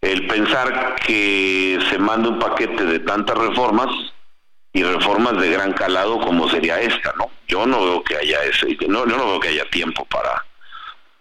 el pensar que se manda un paquete de tantas reformas y reformas de gran calado como sería esta, ¿no? Yo no veo que haya ese, no, yo no veo que haya tiempo para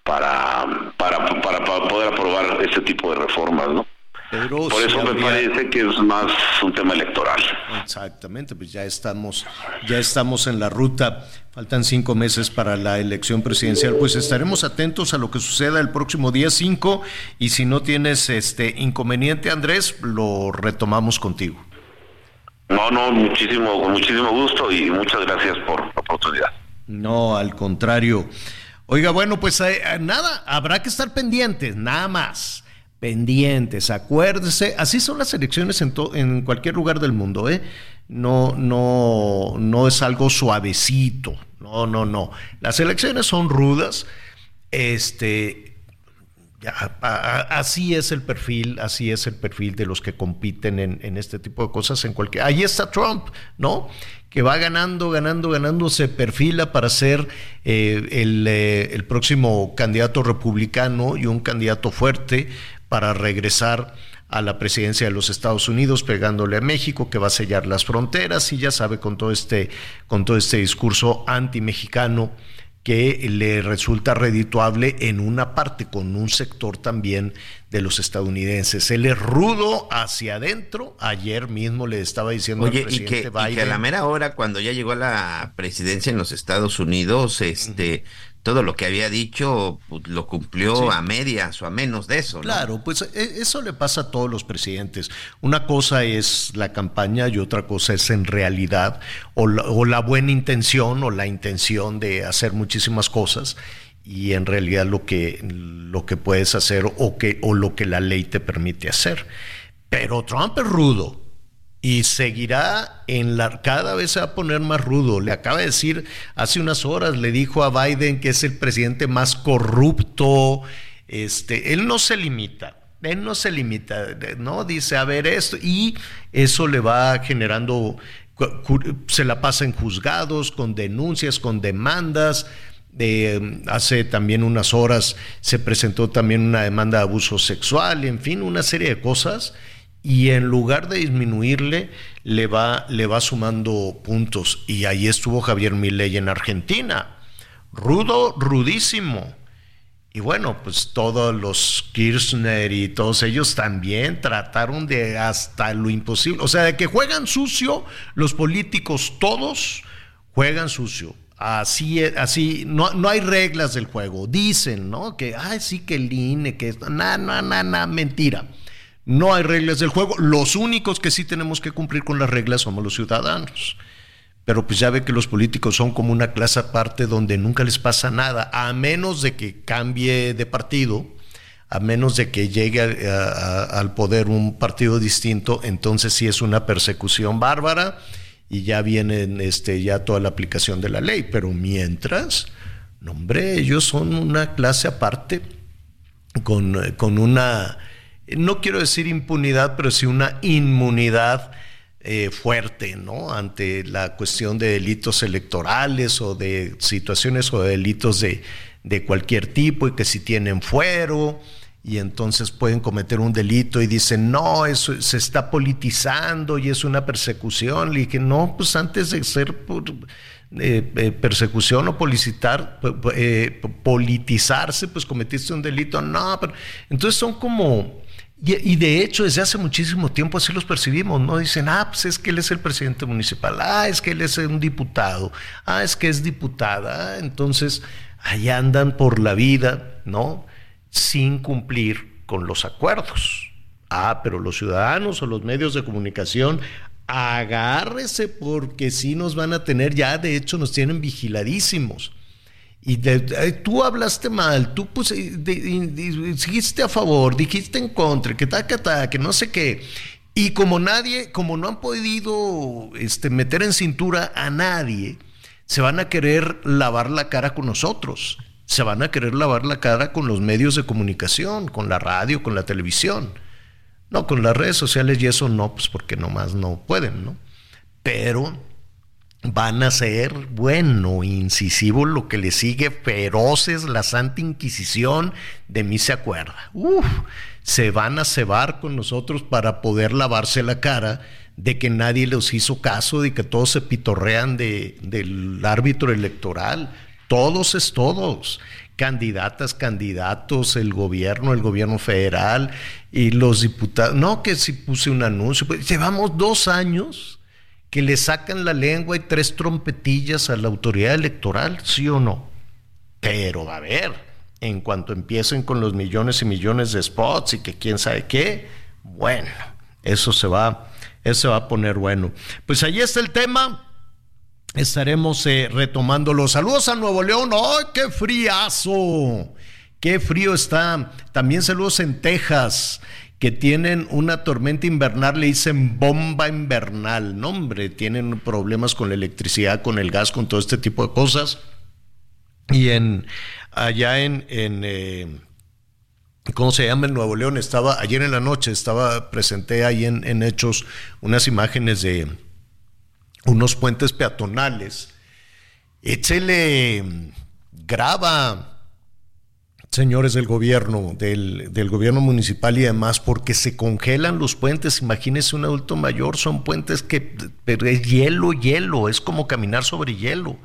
para, para, para, poder aprobar este tipo de reformas, ¿no? Por eso me parece que es más un tema electoral. Exactamente, pues ya estamos, ya estamos en la ruta. Faltan cinco meses para la elección presidencial. Pues estaremos atentos a lo que suceda el próximo día 5 y si no tienes este inconveniente, Andrés, lo retomamos contigo. No, no, muchísimo, con muchísimo gusto y muchas gracias por la oportunidad. No, al contrario. Oiga, bueno, pues eh, nada, habrá que estar pendientes, nada más. Pendientes, acuérdese, así son las elecciones en, en cualquier lugar del mundo, ¿eh? No, no, no es algo suavecito, no, no, no. Las elecciones son rudas, este, así es el perfil, así es el perfil de los que compiten en, en, este tipo de cosas en cualquier. Ahí está Trump, ¿no? que va ganando, ganando, ganando, se perfila para ser eh, eh, el, próximo candidato republicano y un candidato fuerte para regresar a la presidencia de los Estados Unidos, pegándole a México, que va a sellar las fronteras, y ya sabe, con todo este, con todo este discurso anti-mexicano que le resulta redituable en una parte, con un sector también de los estadounidenses. Él es rudo hacia adentro. Ayer mismo le estaba diciendo al presidente y que, Y que a la mera hora, cuando ya llegó a la presidencia en los Estados Unidos, este todo lo que había dicho pues, lo cumplió a medias o a menos de eso. Claro, pues e, eso le pasa a todos los presidentes. Una cosa es la campaña y otra cosa es en realidad o la, buena intención o la intención de hacer muchísimas cosas y en realidad lo que, lo que puedes hacer o, que, o lo que la ley te permite hacer. Pero Trump es rudo y seguirá en la cada vez se va a poner más rudo. Le acaba de decir hace unas horas le dijo a Biden que es el presidente más corrupto. Este, él no se limita. Él no se limita, no dice a ver esto y eso le va generando se la pasa en juzgados, con denuncias, con demandas. Eh, hace también unas horas se presentó también una demanda de abuso sexual, en fin, una serie de cosas. Y en lugar de disminuirle, le va, le va sumando puntos. Y ahí estuvo Javier Milei en Argentina. Rudo, rudísimo. Y bueno, pues todos los Kirchner y todos ellos también trataron de hasta lo imposible. O sea, de que juegan sucio, los políticos todos juegan sucio. Así, así, no, no hay reglas del juego. Dicen, ¿no? Que, ay, sí, que el INE, que esto, na, na, na, na, mentira. No hay reglas del juego. Los únicos que sí tenemos que cumplir con las reglas somos los ciudadanos. Pero pues ya ve que los políticos son como una clase aparte donde nunca les pasa nada, a menos de que cambie de partido, a menos de que llegue al poder un partido distinto, entonces sí es una persecución bárbara y ya viene este, ya toda la aplicación de la ley. Pero mientras, no, hombre, ellos son una clase aparte con, con una, no quiero decir impunidad, pero sí una inmunidad eh, fuerte, ¿no? Ante la cuestión de delitos electorales o de situaciones o de delitos de, de cualquier tipo y que si tienen fuero y entonces pueden cometer un delito y dicen, no, eso se está politizando y es una persecución. Le dije, no, pues antes de ser eh, eh, persecución o politizar, politizarse, pues cometiste un delito. No, pero entonces son como y, de hecho, desde hace muchísimo tiempo así los percibimos, ¿no? Dicen, ah, pues es que él es el presidente municipal, ah, es que él es un diputado, ah, es que es diputada, ah, entonces ahí andan por la vida, ¿no? Sin cumplir con los acuerdos. Ah, pero los ciudadanos o los medios de comunicación, agárrese porque sí nos van a tener, ya de hecho nos tienen vigiladísimos. Y tú hablaste mal, tú pues, dijiste a favor, dijiste en contra, que ta, que ta, que no sé qué. Y como nadie, como no han podido este, meter en cintura a nadie, se van a querer lavar la cara con nosotros. Se van a querer lavar la cara con los medios de comunicación, con la radio, con la televisión. No, con las redes sociales y eso no, pues porque nomás no pueden, ¿no? Pero van a ser, bueno, incisivo lo que le sigue, feroces, la Santa Inquisición, de mí se acuerda. Uf, se van a cebar con nosotros para poder lavarse la cara de que nadie les hizo caso, de que todos se pitorrean de, del árbitro electoral. Todos es todos. Candidatas, candidatos, el gobierno, el gobierno federal y los diputados. No, que si puse un anuncio. Pues, llevamos dos años que le sacan la lengua y tres trompetillas a la autoridad electoral, sí o no. Pero a ver, en cuanto empiecen con los millones y millones de spots y que quién sabe qué, bueno, eso se va, eso va a poner bueno. Pues ahí está el tema. Estaremos eh, retomando los saludos a Nuevo León. ¡Ay, qué friazo! ¡Qué frío está! También saludos en Texas que tienen una tormenta invernal, le dicen bomba invernal, no hombre, tienen problemas con la electricidad, con el gas, con todo este tipo de cosas. Y en allá en, en eh, ¿cómo se llama? En Nuevo León, estaba, ayer en la noche, estaba, presenté ahí en, en Hechos unas imágenes de unos puentes peatonales. Échele, graba, señores del gobierno, del, gobierno municipal y demás, porque se congelan los puentes. Imagínense un adulto mayor, son puentes que es hielo, hielo, es como caminar sobre hielo.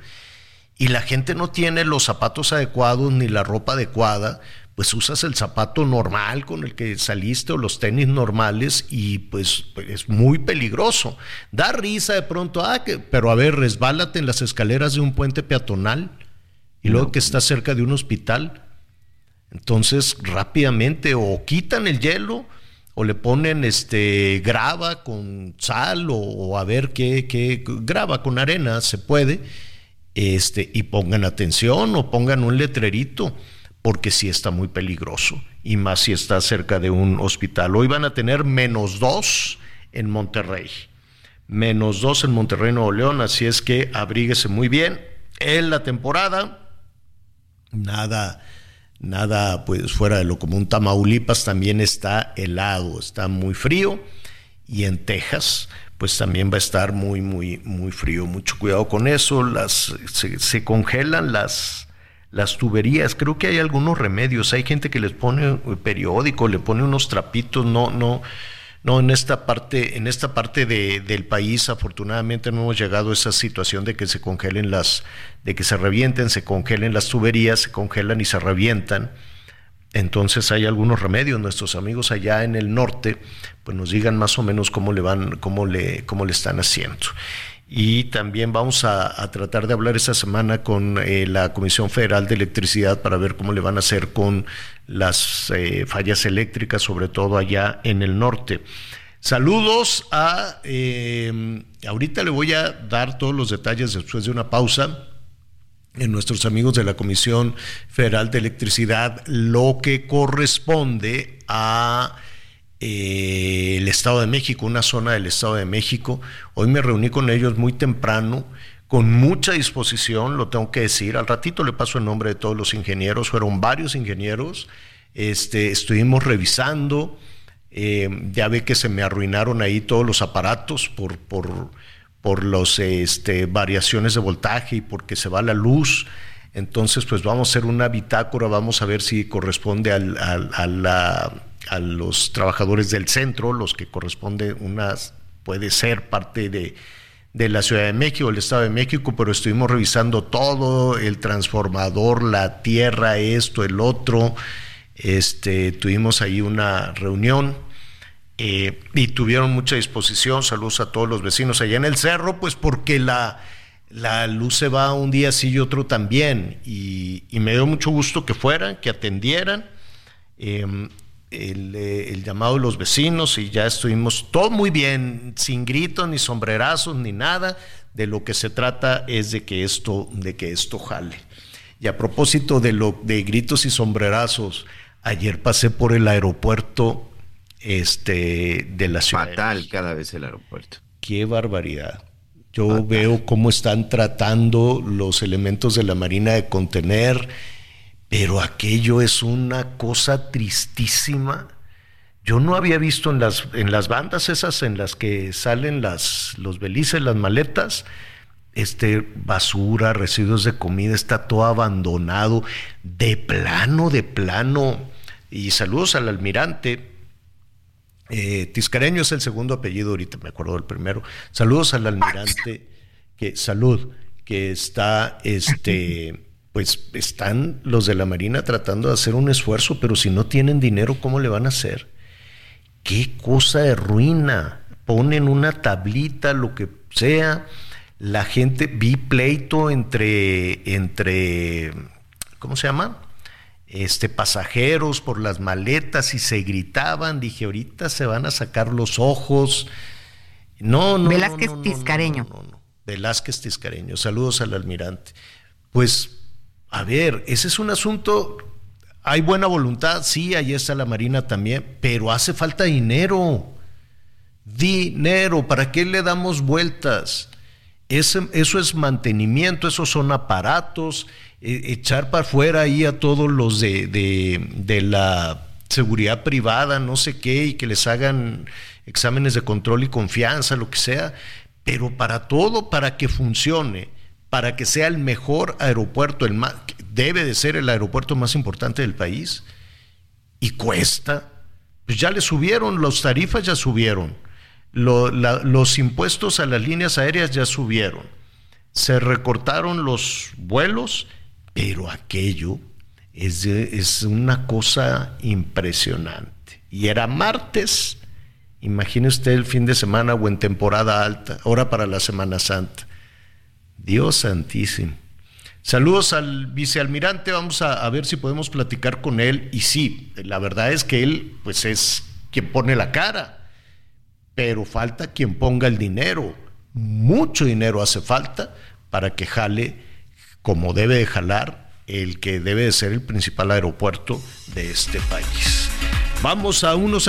Y la gente no tiene los zapatos adecuados ni la ropa adecuada, pues usas el zapato normal con el que saliste o los tenis normales y pues, es muy peligroso. Da risa de pronto, ah, que, pero a ver, resbálate en las escaleras de un puente peatonal y luego que está cerca de un hospital entonces, rápidamente o quitan el hielo o le ponen este grava con sal o, a ver qué, qué, grava con arena, se puede, este, y pongan atención o pongan un letrerito, porque sí está muy peligroso, y más si está cerca de un hospital. Hoy van a tener menos dos en Monterrey, menos dos en Monterrey, Nuevo León, así es que abríguese muy bien. En la temporada, nada nada pues fuera de lo común. Tamaulipas también está helado, está muy frío. Y en Texas, pues también va a estar muy, muy, muy frío. Mucho cuidado con eso. Las, se, congelan las, las tuberías. Creo que hay algunos remedios. Hay gente que les pone periódico, le pone unos trapitos. No, no, no. En esta parte, en esta parte de, del país, afortunadamente no hemos llegado a esa situación de que se congelen las, de que se revienten, se congelen las tuberías, se congelan y se revientan. Entonces hay algunos remedios. Nuestros amigos allá en el norte, pues nos digan más o menos cómo le van, cómo le, cómo le están haciendo. Y también vamos a, tratar de hablar esta semana con eh, la Comisión Federal de Electricidad para ver cómo le van a hacer con las eh, fallas eléctricas, sobre todo allá en el norte. Saludos a... Eh, ahorita le voy a dar todos los detalles después de una pausa en nuestros amigos de la Comisión Federal de Electricidad lo que corresponde a eh, el Estado de México, una zona del Estado de México. Hoy me reuní con ellos muy temprano, con mucha disposición, lo tengo que decir. Al ratito le paso el nombre de todos los ingenieros, fueron varios ingenieros. Este, estuvimos revisando, eh, ya ve que se me arruinaron ahí todos los aparatos por, por por las este, variaciones de voltaje y porque se va la luz. Entonces, pues vamos a hacer una bitácora, vamos a ver si corresponde al, a, los trabajadores del centro, los que corresponde una, puede ser parte de, de la Ciudad de México, el Estado de México, pero estuvimos revisando todo, el transformador, la tierra, esto, el otro. Este, tuvimos ahí una reunión eh, y tuvieron mucha disposición. Saludos a todos los vecinos allá en el cerro, pues porque la, la luz se va un día sí y otro también. Y, me dio mucho gusto que fueran, que atendieran. Em, el, llamado de los vecinos y ya estuvimos todo muy bien, sin gritos ni sombrerazos ni nada. De lo que se trata es de que esto, de que esto jale. Y a propósito de lo de gritos y sombrerazos, ayer pasé por el aeropuerto este, de la ciudad. Fatal cada vez el aeropuerto. Qué barbaridad. Yo veo cómo están tratando los elementos de la Marina de contener, pero aquello es una cosa tristísima. Yo no había visto en las, en las bandas esas en las que salen las, los belices, las maletas, este, basura, residuos de comida, está todo abandonado, de plano, de plano. Y saludos al almirante, eh, Tiscareño es el segundo apellido, ahorita me acuerdo del primero. Saludos al almirante, que salud, que está, este, pues están los de la Marina tratando de hacer un esfuerzo, pero si no tienen dinero, ¿cómo le van a hacer? Qué cosa de ruina. Ponen una tablita, lo que sea. La gente, vi pleito entre, entre, ¿cómo se llama? este, pasajeros por las maletas y se gritaban. Dije, ahorita se van a sacar los ojos. No, no. Velázquez no, Tiscareño. Velázquez Tiscareño. Saludos al almirante. Pues, a ver, ese es un asunto. Hay buena voluntad, sí, ahí está la Marina también, pero hace falta dinero. Dinero, ¿para qué le damos vueltas? eso es mantenimiento, esos son aparatos, e, echar para afuera ahí a todos los de, de, la seguridad privada, no sé qué, y que les hagan exámenes de control y confianza, lo que sea, pero para todo, para que funcione, para que sea el mejor aeropuerto, el más, debe de ser el aeropuerto más importante del país, y cuesta, pues ya le subieron, los tarifas ya subieron, los impuestos a las líneas aéreas ya subieron, se recortaron los vuelos, pero aquello es, es una cosa impresionante. Y era martes, imagine usted el fin de semana o en temporada alta, ahora para la Semana Santa. Dios santísimo. Saludos al vicealmirante, vamos a, ver si podemos platicar con él. Y sí, la verdad es que él pues es quien pone la cara, pero falta quien ponga el dinero. Mucho dinero hace falta para que jale como debe de jalar el que debe de ser el principal aeropuerto de este país. Vamos a unos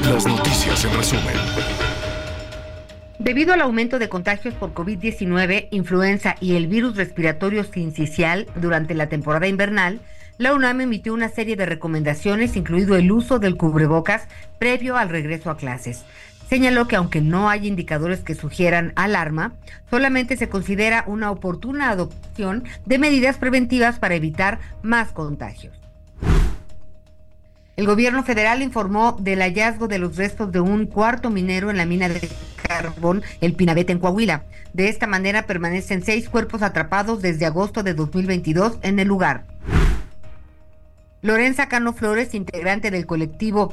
Las noticias en resumen. Debido al aumento de contagios por COVID-19, influenza y el virus respiratorio sincicial durante la temporada invernal, la UNAM emitió una serie de recomendaciones, incluido el uso del cubrebocas previo al regreso a clases. Señaló que aunque no hay indicadores que sugieran alarma, solamente se considera una oportuna adopción de medidas preventivas para evitar más contagios. El gobierno federal informó del hallazgo de los restos de un cuarto minero en la mina de carbón El Pinabete en Coahuila. De esta manera permanecen seis cuerpos atrapados desde agosto de 2022 en el lugar. Lorenza Cano Flores, integrante del colectivo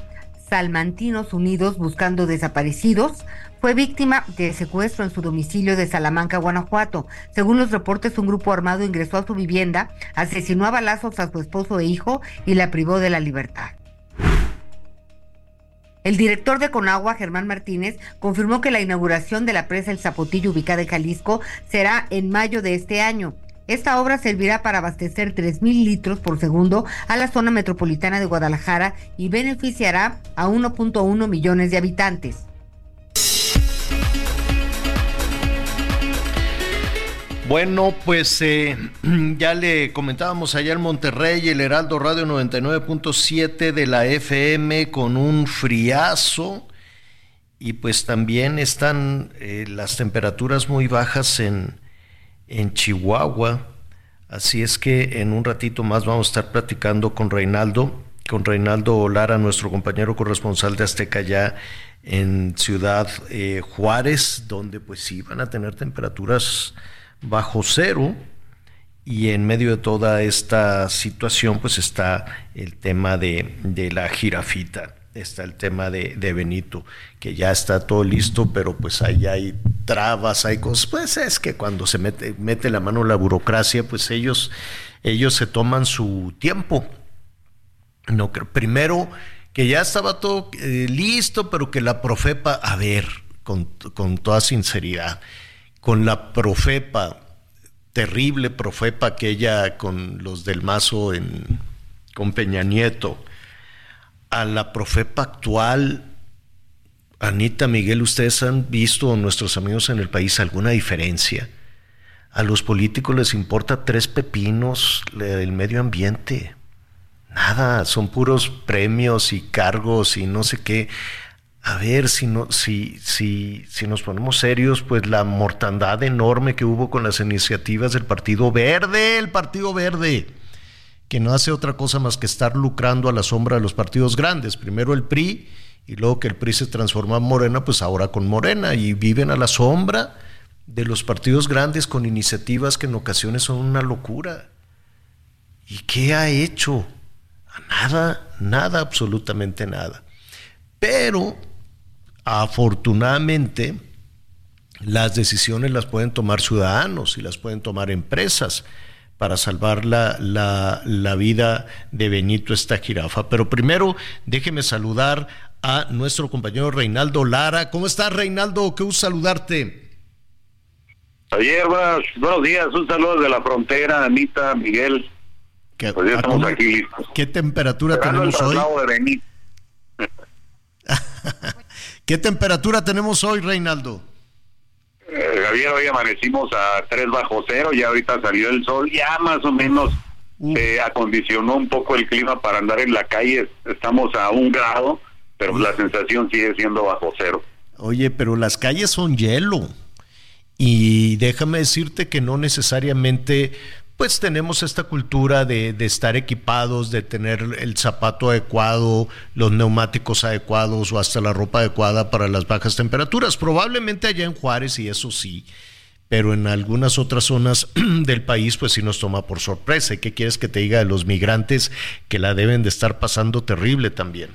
Salmantinos Unidos Buscando Desaparecidos, fue víctima de secuestro en su domicilio de Salamanca, Guanajuato. Según los reportes, un grupo armado ingresó a su vivienda, asesinó a balazos a su esposo e hijo y la privó de la libertad. El director de Conagua, Germán Martínez, confirmó que la inauguración de la presa El Zapotillo ubicada en Jalisco será en mayo de este año. Esta obra servirá para abastecer 3.000 litros por segundo a la zona metropolitana de Guadalajara y beneficiará a 1.1 millones de habitantes. Bueno, pues eh, ya le comentábamos allá en Monterrey, el Heraldo Radio 99.7 de la FM con un friazo y pues también están eh, las temperaturas muy bajas en, en Chihuahua. Así es que en un ratito más vamos a estar platicando con Reinaldo, con Reinaldo Lara, nuestro compañero corresponsal de Azteca ya en Ciudad eh, Juárez, donde pues sí van a tener temperaturas bajo cero y en medio de toda esta situación pues está el tema de, de la jirafita, está el tema de, de, Benito, que ya está todo listo, pero pues ahí hay trabas, hay cosas, pues es que cuando se mete, mete la mano la burocracia, pues ellos, ellos se toman su tiempo. No, primero que ya estaba todo eh, listo, pero que la profepa, a ver, con, con toda sinceridad, con la Profepa, terrible Profepa aquella con los del Mazo en, con Peña Nieto, a la Profepa actual, Anita, Miguel, ¿ustedes han visto, nuestros amigos en el país, alguna diferencia? A los políticos les importa tres pepinos el medio ambiente. Nada, son puros premios y cargos y no sé qué a ver si, no, si, si, si nos ponemos serios, pues la mortandad enorme que hubo con las iniciativas del Partido Verde, el Partido Verde, que no hace otra cosa más que estar lucrando a la sombra de los partidos grandes. Primero el PRI y luego que el PRI se transformó en Morena, pues ahora con Morena y viven a la sombra de los partidos grandes con iniciativas que en ocasiones son una locura. ¿Y qué ha hecho? Nada, nada, absolutamente nada. Pero Afortunadamente, las decisiones las pueden tomar ciudadanos y las pueden tomar empresas para salvar la, la, vida de Benito esta jirafa. Pero primero, déjeme saludar a nuestro compañero Reinaldo Lara. ¿Cómo estás, Reinaldo? Qué gusto saludarte. Buenos, días. Un saludo de la frontera, Anita, Miguel. pues ya estamos aquí listos. ¿Qué temperatura tenemos hoy? ¿Qué temperatura tenemos hoy, Reinaldo? Eh, Javier, hoy amanecimos a 3 bajo cero, ya ahorita salió el sol, ya más o menos se acondicionó un poco el clima para andar en la calle, estamos a un grado, pero la sensación sigue siendo bajo cero. Oye, pero las calles son hielo. Y déjame decirte que no necesariamente pues tenemos esta cultura de, de, estar equipados, de tener el zapato adecuado, los neumáticos adecuados o hasta la ropa adecuada para las bajas temperaturas. Probablemente allá en Juárez, y eso sí, pero en algunas otras zonas del país, pues sí nos toma por sorpresa. ¿Y qué quieres que te diga de los migrantes que la deben de estar pasando terrible también?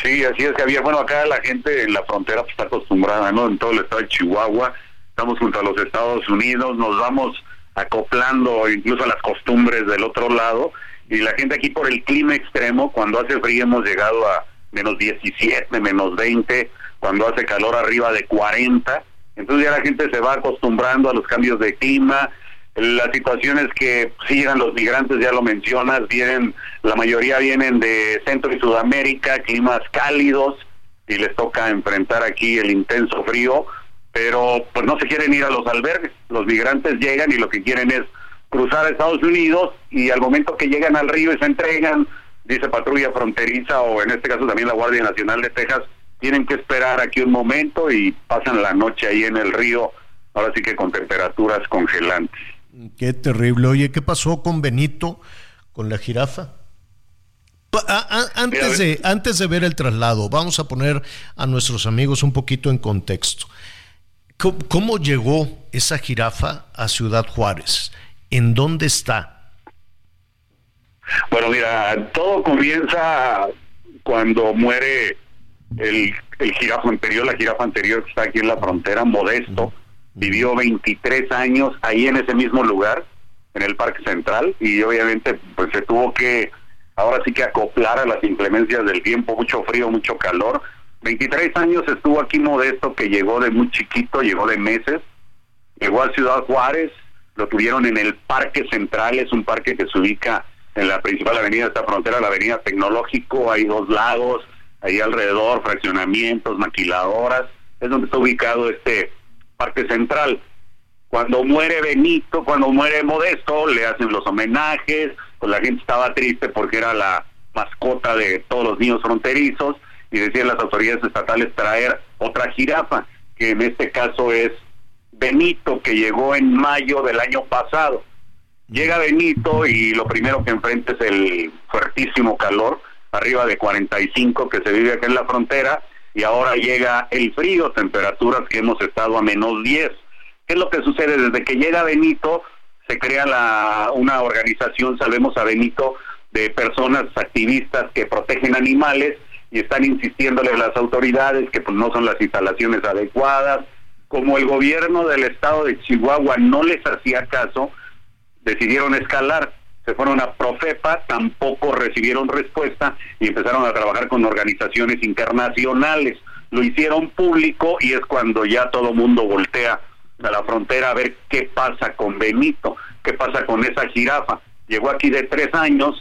Sí, así es, Javier. Bueno, acá la gente en la frontera pues, está acostumbrada, ¿no? En todo el estado de Chihuahua, estamos junto a los Estados Unidos, nos vamos acoplando incluso a las costumbres del otro lado, y la gente aquí por el clima extremo, cuando hace frío hemos llegado a menos 17, menos 20, cuando hace calor arriba de 40, entonces ya la gente se va acostumbrando a los cambios de clima, las situaciones que siguen los migrantes, ya lo mencionas, vienen, la mayoría vienen de Centro y Sudamérica, climas cálidos, y les toca enfrentar aquí el intenso frío, pero pues no se quieren ir a los albergues, los migrantes llegan y lo que quieren es cruzar a Estados Unidos y al momento que llegan al río y se entregan, dice patrulla fronteriza o en este caso también la Guardia Nacional de Texas, tienen que esperar aquí un momento y pasan la noche ahí en el río, ahora sí que con temperaturas congelantes. Qué terrible. Oye, ¿qué pasó con Benito, con la jirafa? Antes de, antes de ver el traslado, vamos a poner a nuestros amigos un poquito en contexto. ¿Cómo, llegó esa jirafa a Ciudad Juárez? ¿En dónde está? Bueno, mira, todo comienza cuando muere el, el jirafa anterior, la jirafa anterior que está aquí en la frontera, Modesto vivió 23 años ahí en ese mismo lugar, en el Parque Central, y obviamente pues se tuvo que, ahora sí que acoplar a las inclemencias del tiempo, mucho frío, mucho calor. 23 años estuvo aquí Modesto, que llegó de muy chiquito, llegó de meses, llegó a Ciudad Juárez, lo tuvieron en el Parque Central, es un parque que se ubica en la principal avenida de esta frontera, la avenida Tecnológico, hay dos lagos, ahí alrededor, fraccionamientos, maquiladoras, es donde está ubicado este Parque Central. Cuando muere Benito, cuando muere Modesto, le hacen los homenajes, pues la gente estaba triste porque era la mascota de todos los niños fronterizos y decían las autoridades estatales traer otra jirafa, que en este caso es Benito, que llegó en mayo del año pasado. Llega Benito y lo primero que enfrenta es el fuertísimo calor, arriba de 45 que se vive acá en la frontera, y ahora llega el frío, temperaturas que hemos estado a menos 10. ¿Qué es lo que sucede? Desde que llega Benito, se crea la, una organización, sabemos a Benito, de personas activistas que protegen animales y están insistiéndole las autoridades que pues, no son las instalaciones adecuadas. Como el gobierno del estado de Chihuahua no les hacía caso, decidieron escalar se fueron a Profepa, tampoco recibieron respuesta y empezaron a trabajar con organizaciones internacionales. Lo hicieron público y es cuando ya todo mundo voltea a la frontera a ver qué pasa con Benito, qué pasa con esa jirafa. Llegó aquí de tres años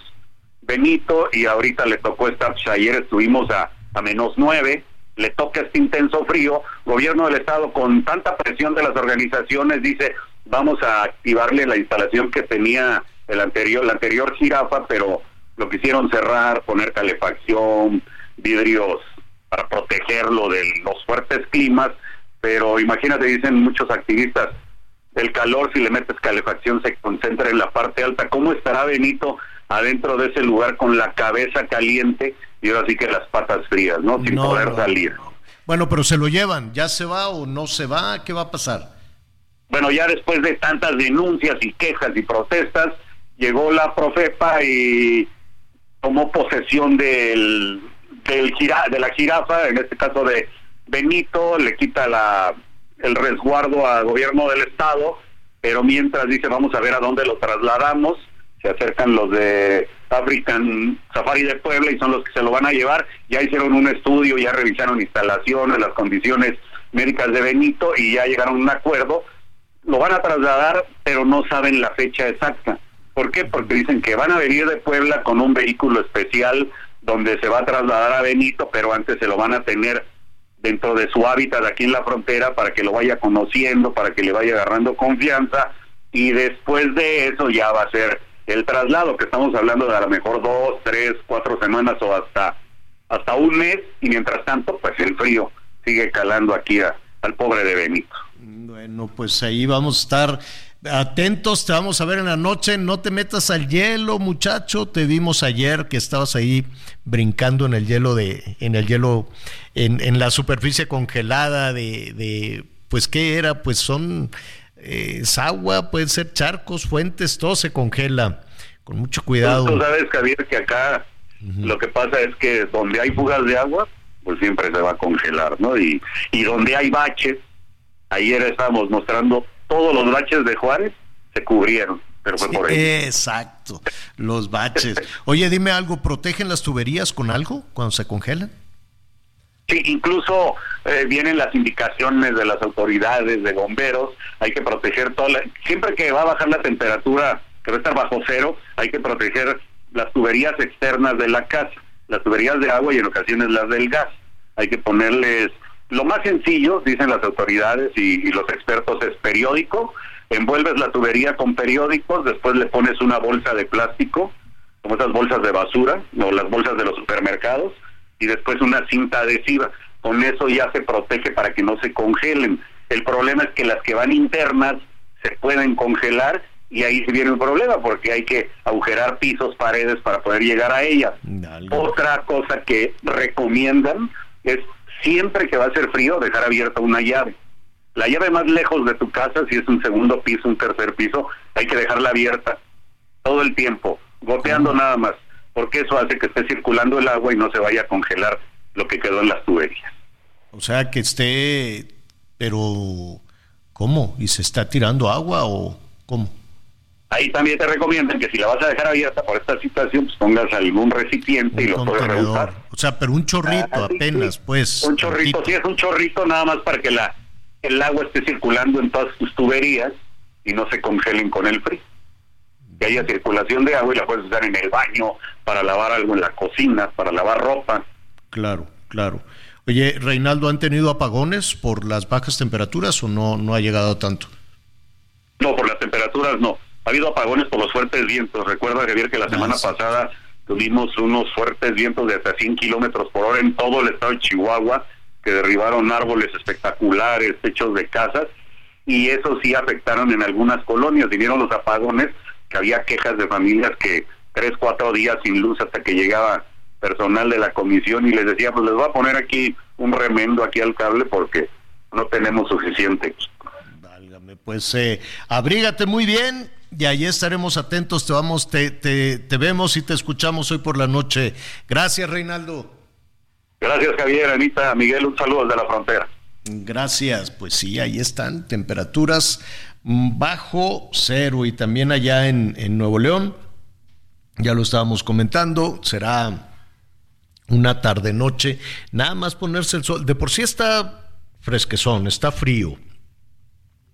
Benito y ahorita le tocó estar, pues, ayer estuvimos a, a menos nueve, le toca este intenso frío, gobierno del estado con tanta presión de las organizaciones dice vamos a activarle la instalación que tenía el anterior, la anterior jirafa, pero lo quisieron cerrar, poner calefacción, vidrios para protegerlo de los fuertes climas, pero imagínate, dicen muchos activistas, el calor si le metes calefacción se concentra en la parte alta, ¿cómo estará Benito adentro de ese lugar con la cabeza caliente y ahora sí que las patas frías, ¿no? Sin poder salir. Bueno, pero se lo llevan, ¿ya se va o no se va? ¿Qué va a pasar? Bueno, ya después de tantas denuncias y quejas y protestas, llegó la Profepa y tomó posesión del, del de la jirafa, en este caso de Benito, le quita la, el resguardo al gobierno del estado, pero mientras dice vamos a ver a dónde lo trasladamos, se acercan los de African Safari de Puebla y son los que se lo van a llevar, ya hicieron un estudio, ya revisaron instalaciones, las condiciones médicas de Benito y ya llegaron a un acuerdo, lo van a trasladar, pero no saben la fecha exacta. ¿Por qué? Porque dicen que van a venir de Puebla con un vehículo especial donde se va a trasladar a Benito, pero antes se lo van a tener dentro de su hábitat aquí en la frontera para que lo vaya conociendo, para que le vaya agarrando confianza. Y después de eso ya va a ser el traslado, que estamos hablando de a lo mejor dos, tres, cuatro semanas o hasta, hasta un mes y mientras tanto pues el frío sigue calando aquí al pobre de Benito. Bueno, pues ahí vamos a estar atentos, te vamos a ver en la noche, no te metas al hielo, muchacho, te vimos ayer que estabas ahí brincando en el hielo de, en el hielo, en, en la superficie congelada de, de, pues qué era, pues son eh, es agua, pueden ser charcos, fuentes, todo se congela. Con mucho cuidado. Tú sabes, Javier, que acá lo que pasa es que donde hay fugas de agua, pues siempre se va a congelar, ¿no? Y, y donde hay baches, ayer estábamos mostrando todos los baches de Juárez se cubrieron. Pero fue por ahí. Exacto, los baches. Oye, dime algo, ¿protegen las tuberías con algo cuando se congelan? Sí, incluso eh, vienen las indicaciones de las autoridades, de bomberos, hay que proteger toda siempre que va a bajar la temperatura, que va a estar bajo cero, hay que proteger las tuberías externas de la casa, las tuberías de agua y en ocasiones las del gas. Hay que ponerles, lo más sencillo, dicen las autoridades y, y los expertos, es periódico, envuelves la tubería con periódicos, después le pones una bolsa de plástico, como esas bolsas de basura, o las bolsas de los supermercados, y después una cinta adhesiva. Con eso ya se protege para que no se congelen. El problema es que las que van internas se pueden congelar y ahí se viene el problema porque hay que agujerar pisos, paredes para poder llegar a ellas. Otra cosa que recomiendan es siempre que va a ser frío dejar abierta una llave. La llave más lejos de tu casa, si es un segundo piso, un tercer piso, hay que dejarla abierta todo el tiempo, goteando nada más porque eso hace que esté circulando el agua y no se vaya a congelar lo que quedó en las tuberías. O sea, que esté, pero ¿cómo? ¿Y se está tirando agua o cómo? Ahí también te recomiendan que si la vas a dejar abierta por esta situación, pues pongas algún recipiente y lo puedes reusar. O sea, pero un chorrito ah, apenas, pues. Un chorrito, sí, es un chorrito nada más para que la el agua esté circulando en todas tus tuberías y no se congelen con el frío que haya circulación de agua y la puedes usar en el baño, para lavar algo en la cocina, para lavar ropa. Claro, claro. Oye, Reinaldo, ¿han tenido apagones por las bajas temperaturas o no, no ha llegado tanto? No, por las temperaturas no. Ha habido apagones por los fuertes vientos. Recuerda, Javier, que la semana pasada tuvimos unos fuertes vientos de hasta 100 kilómetros por hora en todo el estado de Chihuahua, que derribaron árboles espectaculares, techos de casas, y eso sí afectaron en algunas colonias. Vinieron los apagones que había quejas de familias que tres, cuatro días sin luz hasta que llegaba personal de la comisión y les decía, pues les voy a poner aquí un remendo aquí al cable porque no tenemos suficiente. Válgame, pues eh, abrígate muy bien y ahí estaremos atentos, te vamos, te, te, te vemos y te escuchamos hoy por la noche. Gracias, Reinaldo. Gracias, Javier, Anita, Miguel, un saludo desde la frontera. Gracias, pues sí, ahí están, temperaturas bajo cero y también allá en, Nuevo León, ya lo estábamos comentando, será una tarde noche, nada más ponerse el sol, de por sí está fresquezón, está frío,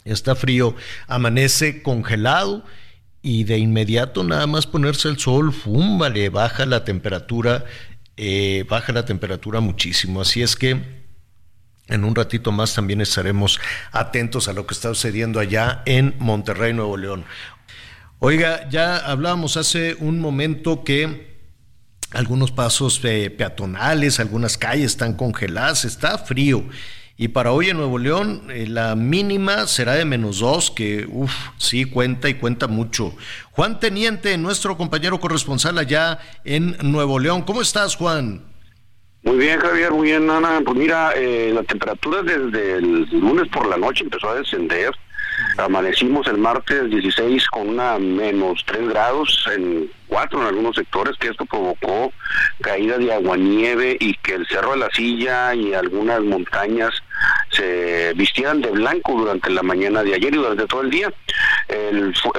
está frío, amanece congelado y de inmediato nada más ponerse el sol, fúmbale, baja la temperatura, eh, baja la temperatura muchísimo, así es que en un ratito más también estaremos atentos a lo que está sucediendo allá en Monterrey, Nuevo León. Oiga, ya hablábamos hace un momento que algunos pasos eh, peatonales, algunas calles están congeladas, está frío. Y para hoy en Nuevo León eh, la mínima será de menos dos, que uff, sí cuenta y cuenta mucho. Juan Teniente, nuestro compañero corresponsal allá en Nuevo León. ¿Cómo estás, Juan? Muy bien, Javier, muy bien, Ana. Pues mira, eh, la temperatura desde el lunes por la noche empezó a descender. Amanecimos el martes 16 con una menos 3 grados en 4 en algunos sectores, que esto provocó caída de agua nieve y que el Cerro de la Silla y algunas montañas se vistieran de blanco durante la mañana de ayer y durante todo el día.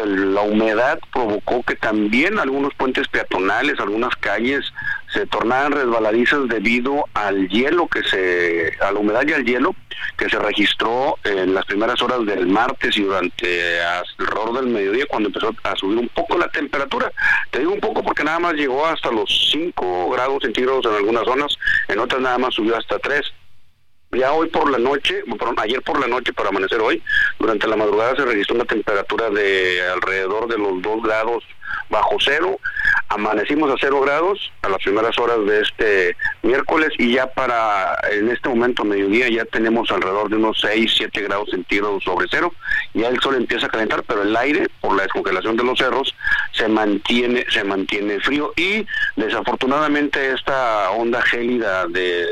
la humedad provocó que también algunos puentes peatonales, algunas calles se tornaran resbaladizas debido al hielo que se, a la humedad y al hielo que se registró en las primeras horas del martes y durante alrededor del mediodía cuando empezó a subir un poco la temperatura. Te digo un poco porque nada más llegó hasta los 5 grados centígrados en algunas zonas, en otras nada más subió hasta 3 Ya hoy por la noche, perdón, ayer por la noche para amanecer hoy, durante la madrugada se registró una temperatura de alrededor de los 2 grados bajo cero. Amanecimos a cero grados a las primeras horas de este miércoles y ya para en este momento mediodía ya tenemos alrededor de unos 6, 7 grados centígrados sobre cero. Ya el sol empieza a calentar, pero el aire por la descongelación de los cerros se mantiene se mantiene frío y desafortunadamente esta onda gélida de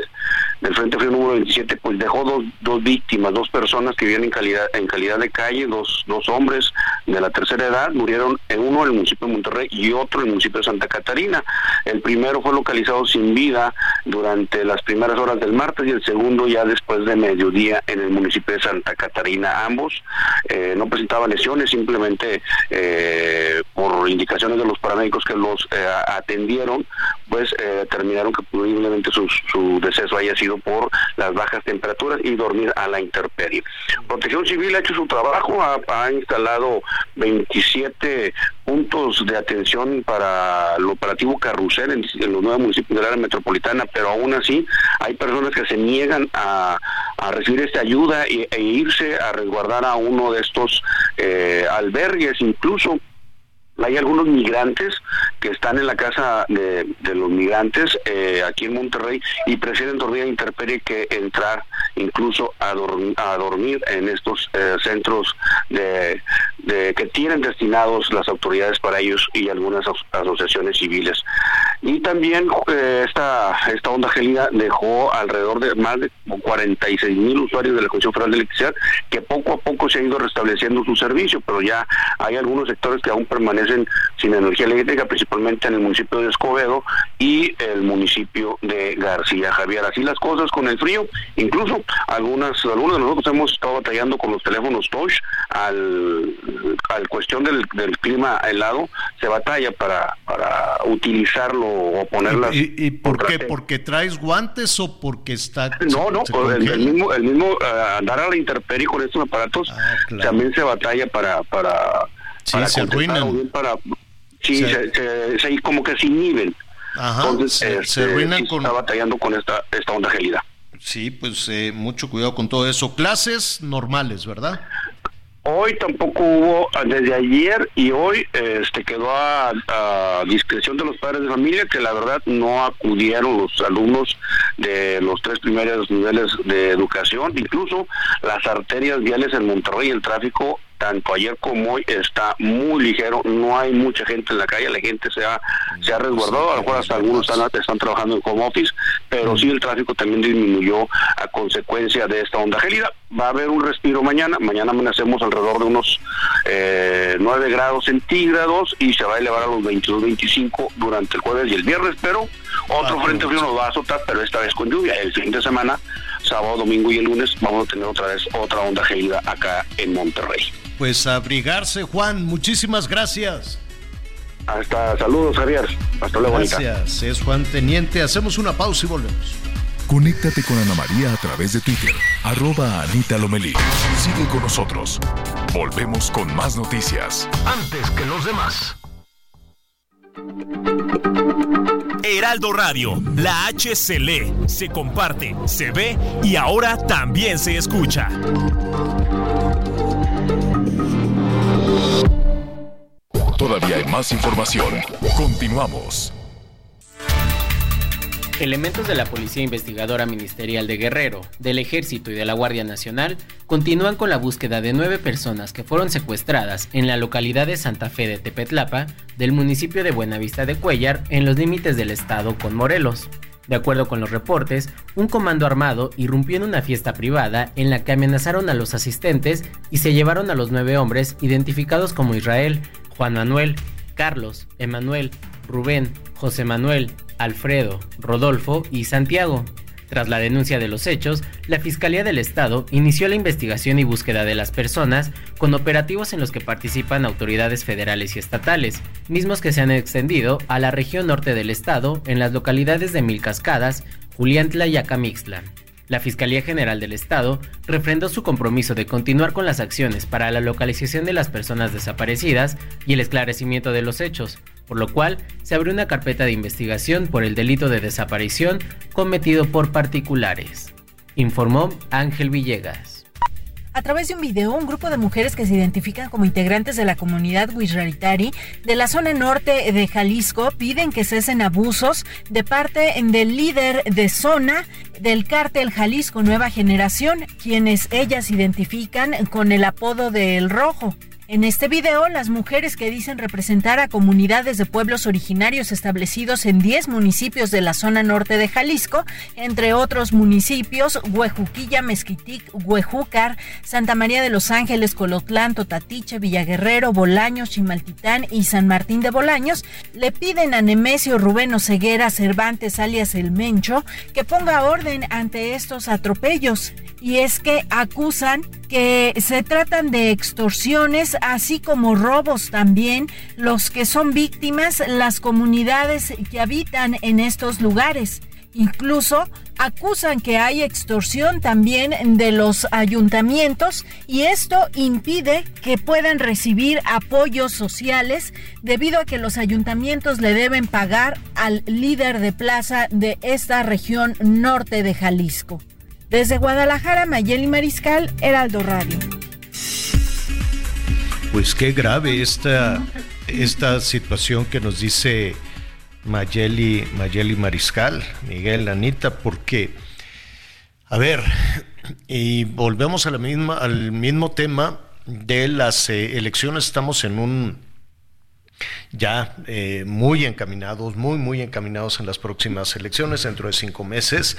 del Frente Frío número 27 pues dejó dos, dos víctimas, dos personas que vivían en calidad en calidad de calle, dos, dos hombres de la tercera edad, murieron en uno en el municipio de Monterrey y otro en el municipio de Santa Catarina. El primero fue localizado sin vida durante las primeras horas del martes y el segundo ya después de mediodía en el municipio de Santa Catarina. Ambos eh, no presentaban lesiones, simplemente eh, por indicaciones de los paramédicos que los eh, atendieron, pues determinaron que posiblemente su, su deceso haya sido por las bajas temperaturas y dormir a la intemperie. Protección Civil ha hecho su trabajo, ha, instalado 27 puntos de atención para el operativo Carrusel en, los nueve municipios del área metropolitana, pero aún así hay personas que se niegan a, a recibir esta ayuda e, e, irse a resguardar a uno de estos eh, albergues, incluso hay algunos migrantes que están en la casa de, los migrantes eh, aquí en Monterrey y prefieren dormir a que entrar incluso a, dorm a dormir en estos eh, centros que tienen destinados las autoridades para ellos y algunas asociaciones civiles. Y también eh, esta, esta onda gélida dejó alrededor de más de 46 mil usuarios de la Comisión Federal de Electricidad que poco a poco se ha ido restableciendo su servicio, pero ya hay algunos sectores que aún permanecen sin energía eléctrica, principalmente en el municipio de Escobedo y el municipio de García Javier. Así las cosas con el frío, incluso algunas, algunos de nosotros hemos estado batallando con los teléfonos touch al, al cuestión del, del clima helado, se batalla para, para utilizarlo o ponerlas. ¿Y, y, y por qué? ¿Porque traes guantes o porque está.? No, no, pues el, el, mismo, el mismo uh, andar a la intemperie con estos aparatos ah, claro. también se batalla para. para sí, para se arruinan. Para, sí, se, se, se, como que se inhiben. Ajá, Entonces, se, este, arruinan con. Está batallando con esta, esta onda gelida. Sí, pues eh, mucho cuidado con todo eso. Clases normales, ¿verdad? Hoy tampoco hubo, desde ayer y hoy este quedó a, a, discreción de los padres de familia que la verdad no acudieron los alumnos de los tres primeros niveles de educación, incluso las arterias viales en Monterrey, el tráfico tanto ayer como hoy está muy ligero, no hay mucha gente en la calle, la gente se ha, se ha resguardado, a lo mejor hasta algunos están, están trabajando en home office, pero sí el tráfico también disminuyó a consecuencia de esta onda gélida. Va a haber un respiro mañana, mañana amanecemos alrededor de unos eh, 9 grados centígrados y se va a elevar a los 22, 25 durante el jueves y el viernes, pero otro frente frío nos va a azotar, pero esta vez con lluvia. El fin de semana, sábado, domingo y el lunes, vamos a tener otra vez otra onda gélida acá en Monterrey pues abrigarse, Juan. Muchísimas gracias. Hasta saludos, Javier. Hasta luego. Gracias. Es Juan Teniente. Hacemos una pausa y volvemos. Conéctate con Ana María a través de Twitter, arroba Anita Lomelí. Sigue con nosotros. Volvemos con más noticias. Antes que los demás. Heraldo Radio, la H se lee, se comparte, se ve y ahora también se escucha. Todavía hay más información. Continuamos. Elementos de la Policía Investigadora Ministerial de Guerrero, del Ejército y de la Guardia Nacional continúan con la búsqueda de nueve personas que fueron secuestradas en la localidad de Santa Fe de Tepetlapa, del municipio de Buenavista de Cuellar, en los límites del estado con Morelos. De acuerdo con los reportes, un comando armado irrumpió en una fiesta privada en la que amenazaron a los asistentes y se llevaron a los nueve hombres identificados como Israel, Juan Manuel, Carlos, Emanuel, Rubén, José Manuel, Alfredo, Rodolfo y Santiago. Tras la denuncia de los hechos, la Fiscalía del Estado inició la investigación y búsqueda de las personas con operativos en los que participan autoridades federales y estatales, mismos que se han extendido a la región norte del estado en las localidades de Mil Cascadas, Juliantla y Acamixtla. La Fiscalía General del Estado refrendó su compromiso de continuar con las acciones para la localización de las personas desaparecidas y el esclarecimiento de los hechos, por lo cual se abrió una carpeta de investigación por el delito de desaparición cometido por particulares. informó Ángel Villegas. A través de un video, un grupo de mujeres que se identifican como integrantes de la comunidad Wixaritari de la zona norte de Jalisco piden que cesen abusos de parte del líder de zona del cártel Jalisco Nueva Generación, quienes ellas identifican con el apodo de El Rojo. En este video, las mujeres que dicen representar a comunidades de pueblos originarios establecidos en 10 municipios de la zona norte de Jalisco, entre otros municipios Huejuquilla, Mezquitic, Huejúcar, Santa María de los Ángeles, Colotlán, Totatiche, Villaguerrero, Bolaños, Chimaltitán y San Martín de Bolaños, le piden a Nemesio Rubén Ceguera Cervantes, alias El Mencho, que ponga orden ante estos atropellos. Y es que acusan que se tratan de extorsiones, así como robos también, los que son víctimas, las comunidades que habitan en estos lugares. Incluso acusan que hay extorsión también de los ayuntamientos y esto impide que puedan recibir apoyos sociales debido a que los ayuntamientos le deben pagar al líder de plaza de esta región norte de Jalisco. Desde Guadalajara, Mayeli Mariscal, Heraldo Radio. Pues qué grave esta, esta situación que nos dice Mayeli, Mayeli Mariscal, Miguel, Anita, porque, a ver, y volvemos al mismo tema de las eh, elecciones, estamos en un ya eh, muy encaminados, muy, muy encaminados en las próximas elecciones dentro de cinco meses.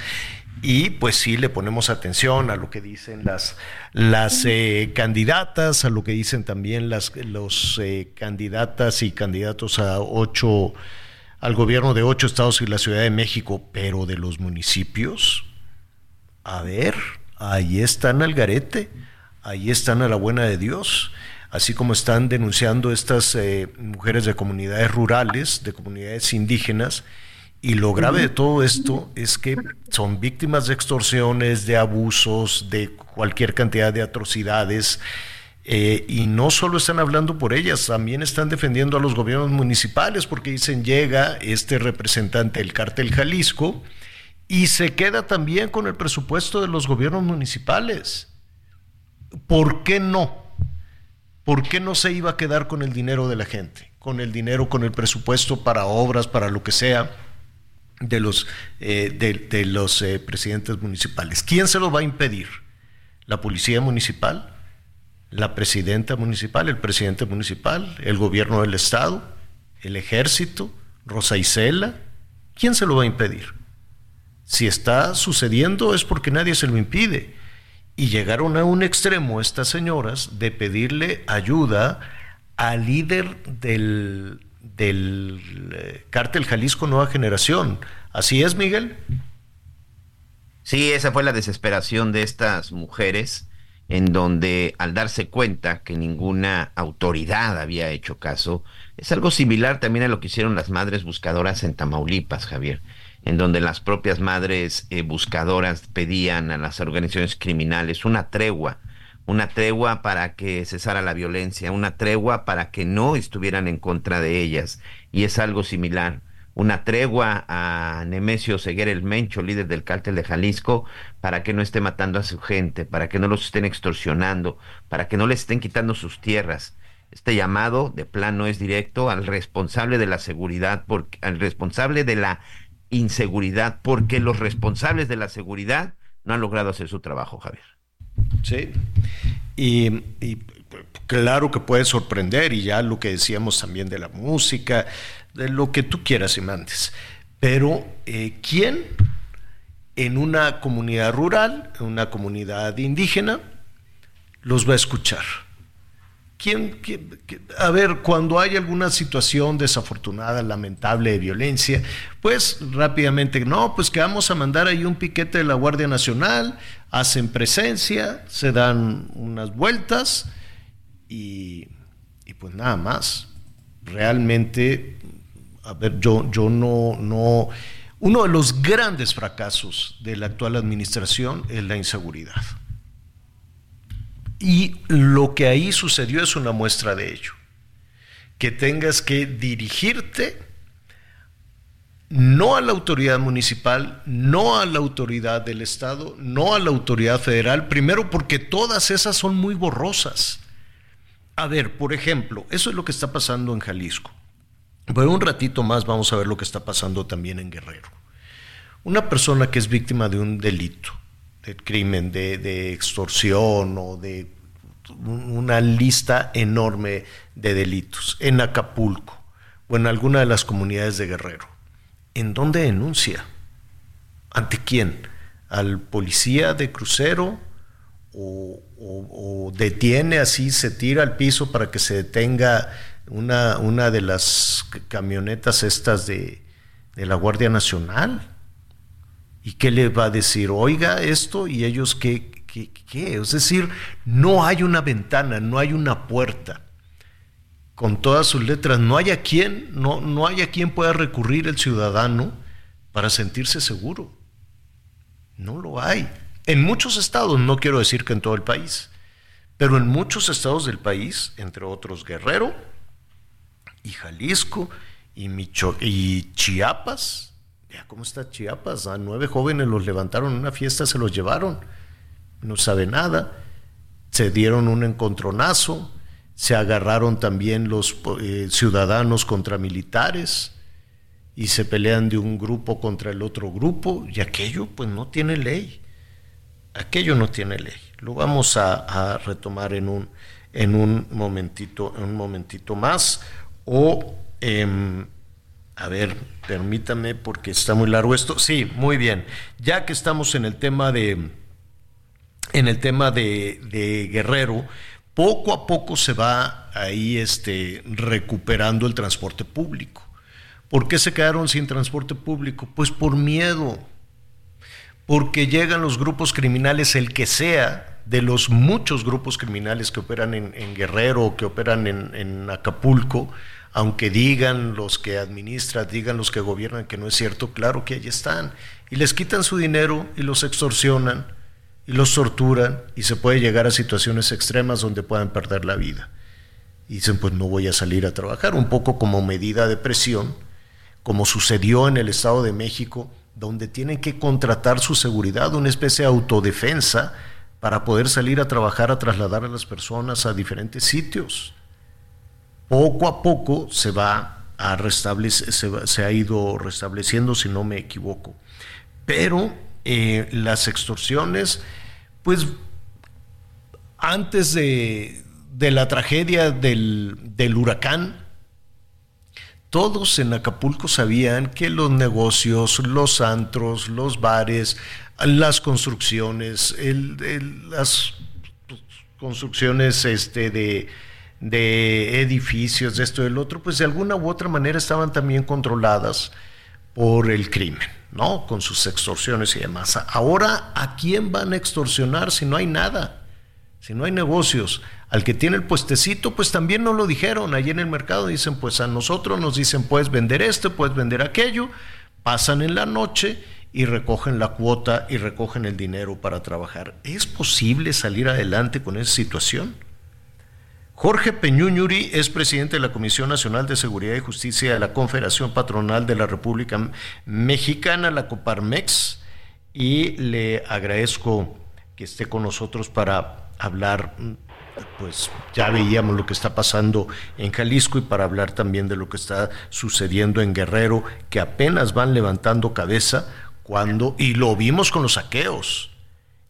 Y pues sí le ponemos atención a lo que dicen las, las eh, candidatas, a lo que dicen también las los eh, candidatas y candidatos a ocho al gobierno de ocho estados y la Ciudad de México, pero de los municipios, a ver, ahí están al garete, ahí están a la buena de Dios, así como están denunciando estas eh, mujeres de comunidades rurales, de comunidades indígenas, y lo grave de todo esto es que son víctimas de extorsiones, de abusos, de cualquier cantidad de atrocidades. Eh, y no solo están hablando por ellas, también están defendiendo a los gobiernos municipales porque dicen llega este representante del cártel Jalisco y se queda también con el presupuesto de los gobiernos municipales. ¿Por qué no? ¿Por qué no se iba a quedar con el dinero de la gente? Con el dinero, con el presupuesto para obras, para lo que sea de los, eh, de, los eh, presidentes municipales. ¿Quién se lo va a impedir? ¿La policía municipal? ¿La presidenta municipal? ¿El presidente municipal? ¿El gobierno del estado? ¿El ejército? ¿Rosa Isela? ¿Quién se lo va a impedir? Si está sucediendo es porque nadie se lo impide. Y llegaron a un extremo estas señoras de pedirle ayuda al líder del, del eh, cártel Jalisco Nueva Generación. ¿Así es, Miguel? Sí, esa fue la desesperación de estas mujeres, en donde al darse cuenta que ninguna autoridad había hecho caso, es algo similar también a lo que hicieron las madres buscadoras en Tamaulipas, Javier, en donde las propias madres eh, buscadoras pedían a las organizaciones criminales una tregua una tregua para que cesara la violencia, una tregua para que no estuvieran en contra de ellas. Y es algo similar. Una tregua a Nemesio Seguer el Mencho, líder del cártel de Jalisco, para que no esté matando a su gente, para que no los estén extorsionando, para que no les estén quitando sus tierras. Este llamado de plano es directo al responsable de la seguridad, porque, al responsable de la inseguridad, porque los responsables de la seguridad no han logrado hacer su trabajo, Javier. Sí. Y, claro que puede sorprender, y ya lo que decíamos también de la música, de lo que tú quieras y mandes. Pero, eh, ¿quién en una comunidad rural, en una comunidad indígena, los va a escuchar? ¿Quién, a ver, cuando hay alguna situación desafortunada, lamentable de violencia, pues rápidamente, no, pues que vamos a mandar ahí un piquete de la Guardia Nacional, hacen presencia, se dan unas vueltas y, pues nada más. Realmente, a ver, yo, yo no, no, uno de los grandes fracasos de la actual administración es la inseguridad. Y lo que ahí sucedió es una muestra de ello. Que tengas que dirigirte no a la autoridad municipal, no a la autoridad del Estado, no a la autoridad federal, primero porque todas esas son muy borrosas. A ver, por ejemplo, eso es lo que está pasando en Jalisco. Pero un ratito más vamos a ver lo que está pasando también en Guerrero. Una persona que es víctima de un delito, de crimen, de, de extorsión o de una lista enorme de delitos en Acapulco o en alguna de las comunidades de Guerrero ¿en dónde denuncia? ¿Ante quién? ¿Al policía de crucero? ¿O, detiene así, se tira al piso para que se detenga una, una de las camionetas estas de, la Guardia Nacional? ¿Y qué le va a decir? Oiga esto y ellos qué, qué? Es decir, no hay una ventana, no hay una puerta con todas sus letras. No hay a quien, no, no hay a quien pueda recurrir el ciudadano para sentirse seguro. No lo hay. En muchos estados, no quiero decir que en todo el país, pero en muchos estados del país, entre otros Guerrero y Jalisco y, Micho y Chiapas, ya cómo está Chiapas, a nueve jóvenes los levantaron en una fiesta, se los llevaron, no sabe nada, se dieron un encontronazo, se agarraron también los eh, ciudadanos contra militares y se pelean de un grupo contra el otro grupo y aquello pues no tiene ley. Aquello no tiene ley. Lo vamos a, retomar en un, en un momentito, en un momentito más. O em, a ver, permítame porque está muy largo esto. Sí, muy bien. Ya que estamos en el tema de en el tema de, Guerrero, poco a poco se va ahí este, recuperando el transporte público. ¿Por qué se quedaron sin transporte público? Pues por miedo, porque llegan los grupos criminales, el que sea, de los muchos grupos criminales que operan en, Guerrero o que operan en, en, Acapulco, aunque digan los que administran, digan los que gobiernan que no es cierto, claro que ahí están, y les quitan su dinero y los extorsionan y los torturan y se puede llegar a situaciones extremas donde puedan perder la vida. Y dicen, pues no voy a salir a trabajar, un poco como medida de presión, como sucedió en el Estado de México, donde tienen que contratar su seguridad, una especie de autodefensa, para poder salir a trabajar, a trasladar a las personas a diferentes sitios. Poco a poco se va a se, ha ido restableciendo, si no me equivoco. Pero eh, las extorsiones, pues antes de, la tragedia del, huracán, todos en Acapulco sabían que los negocios, los antros, los bares, las construcciones, las construcciones este, de, de edificios, de esto y del otro, pues de alguna u otra manera estaban también controladas por el crimen. ¿no? Con sus extorsiones y demás. Ahora, ¿a quién van a extorsionar si no hay nada? Si no hay negocios. Al que tiene el puestecito, pues también no lo dijeron. Allí en el mercado dicen, pues a nosotros nos dicen, puedes vender esto, puedes vender aquello. Pasan en la noche y recogen la cuota y recogen el dinero para trabajar. ¿Es posible salir adelante con esa situación? Jorge Peñuñuri es presidente de la Comisión Nacional de Seguridad y Justicia de la Confederación Patronal de la República Mexicana, la Coparmex, y le agradezco que esté con nosotros para hablar, pues ya veíamos lo que está pasando en Jalisco y para hablar también de lo que está sucediendo en Guerrero, que apenas van levantando cabeza cuando, y lo vimos con los saqueos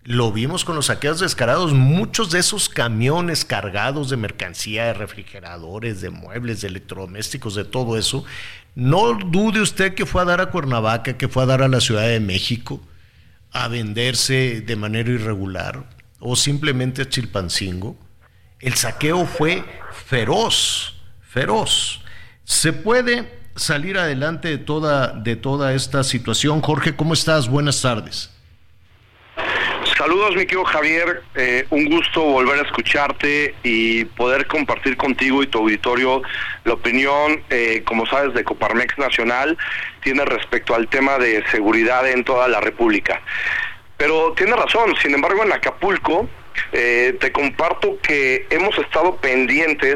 lo vimos con los saqueos descarados, muchos de esos camiones cargados de mercancía, de refrigeradores, de muebles, de electrodomésticos, de todo eso. No dude usted que fue a dar a Cuernavaca, que fue a dar a la Ciudad de México, a venderse de manera irregular o simplemente a Chilpancingo. El saqueo fue feroz, feroz. Se puede salir adelante de toda, de toda esta situación. Jorge, ¿cómo estás? Buenas tardes. Saludos, mi querido Javier. Eh, un gusto volver a escucharte y poder compartir contigo y tu auditorio la opinión, eh, como sabes, de Coparmex Nacional, tiene respecto al tema de seguridad en toda la República. Pero tiene razón, sin embargo, en Acapulco, eh, te comparto que hemos estado pendientes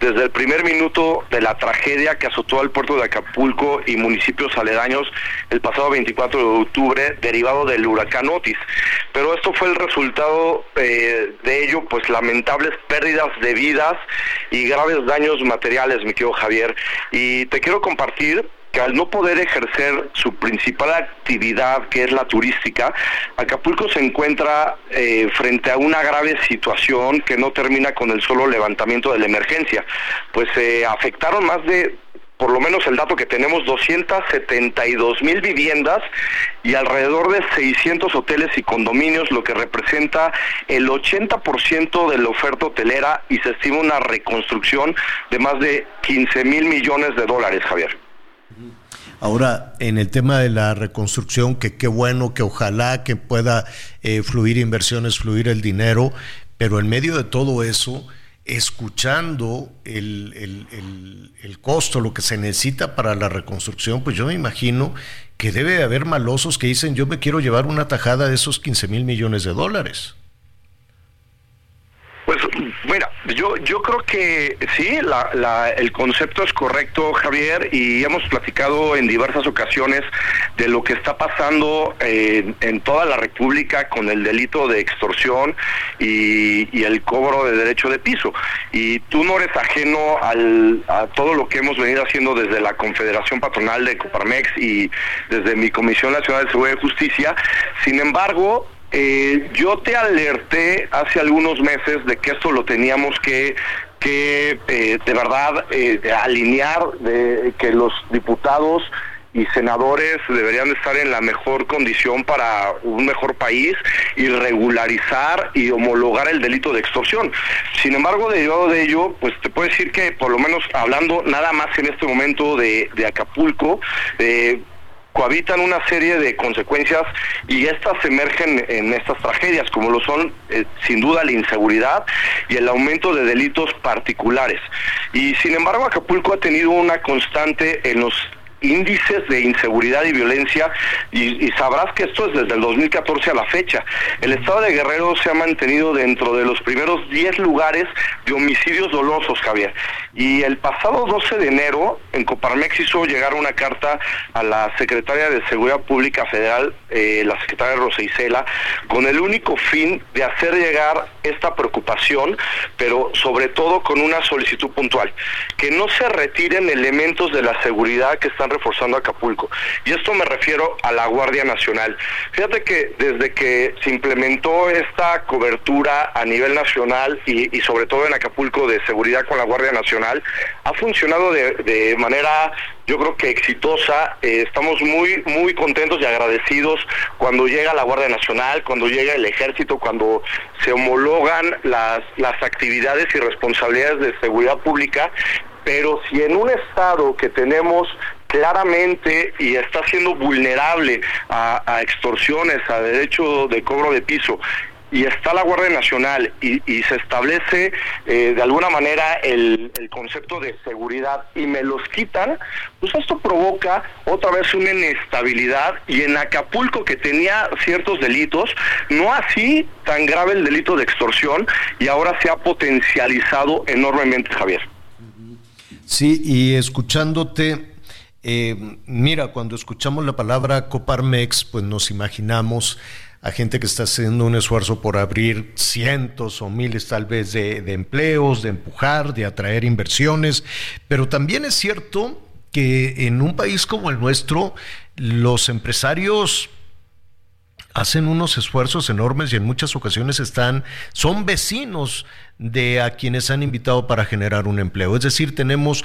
desde el primer minuto de la tragedia que azotó al puerto de Acapulco y municipios aledaños el pasado 24 de octubre derivado del huracán Otis. Pero esto fue el resultado eh, de ello, pues lamentables pérdidas de vidas y graves daños materiales, mi querido Javier. Y te quiero compartir que al no poder ejercer su principal actividad, que es la turística, Acapulco se encuentra eh, frente a una grave situación que no termina con el solo levantamiento de la emergencia, pues se afectaron más de por lo menos el dato que tenemos, 272 mil viviendas y alrededor de 600 hoteles y condominios, lo que representa el 80% de la oferta hotelera y se estima una reconstrucción de más de 15 mil millones de dólares, Javier. Ahora, en el tema de la reconstrucción, que qué bueno, que ojalá que pueda eh, fluir inversiones, fluir el dinero, pero en medio de todo eso, escuchando el, el, costo, lo que se necesita para la reconstrucción, pues yo me imagino que debe haber malosos que dicen yo me quiero llevar una tajada de esos 15 mil millones de dólares. Pues mira, yo, yo creo que sí, el concepto es correcto, Javier, y hemos platicado en diversas ocasiones de lo que está pasando en, toda la República con el delito de extorsión y, el cobro de derecho de piso. Y tú no eres ajeno a todo lo que hemos venido haciendo desde la Confederación Patronal de Coparmex y desde mi Comisión Nacional de Seguridad y Justicia. Sin embargo, eh, yo te alerté hace algunos meses de que esto lo teníamos que que eh, de verdad eh, alinear de que los diputados y senadores deberían estar en la mejor condición para un mejor país y regularizar y homologar el delito de extorsión. Sin embargo, derivado de ello, pues te puedo decir que por lo menos hablando nada más en este momento de, de Acapulco, eh, cohabitan una serie de consecuencias y estas emergen en estas tragedias, como lo son eh, sin duda la inseguridad y el aumento de delitos particulares. Y sin embargo, Acapulco ha tenido una constante en los índices de inseguridad y violencia y, sabrás que esto es desde el 2014 a la fecha. El estado de Guerrero se ha mantenido dentro de los primeros 10 lugares de homicidios dolosos, Javier. Y el pasado 12 de enero, en Coparmex hizo llegar una carta a la secretaria de Seguridad Pública Federal, eh, la secretaria Rosa Isela, con el único fin de hacer llegar esta preocupación, pero sobre todo con una solicitud puntual, que no se retiren elementos de la seguridad que están reforzando Acapulco. Y esto me refiero a la Guardia Nacional. Fíjate que desde que se implementó esta cobertura a nivel nacional y, sobre todo en Acapulco de seguridad con la Guardia Nacional, ha funcionado de, manera yo creo que exitosa. Eh, estamos muy, muy contentos y agradecidos cuando llega la Guardia Nacional, cuando llega el Ejército, cuando se homologan las, las actividades y responsabilidades de seguridad pública. Pero si en un estado que tenemos claramente y está siendo vulnerable a, extorsiones, a derecho de cobro de piso y está la Guardia Nacional y, se establece eh, de alguna manera el, concepto de seguridad y me los quitan, pues esto provoca otra vez una inestabilidad y en Acapulco que tenía ciertos delitos, no así tan grave el delito de extorsión y ahora se ha potencializado enormemente, Javier. Sí, y escuchándote, eh, mira, cuando escuchamos la palabra Coparmex, pues nos imaginamos a gente que está haciendo un esfuerzo por abrir cientos o miles tal vez de, empleos, de empujar, de atraer inversiones, pero también es cierto que en un país como el nuestro, los empresarios hacen unos esfuerzos enormes y en muchas ocasiones están, son vecinos de a quienes han invitado para generar un empleo. Es decir, tenemos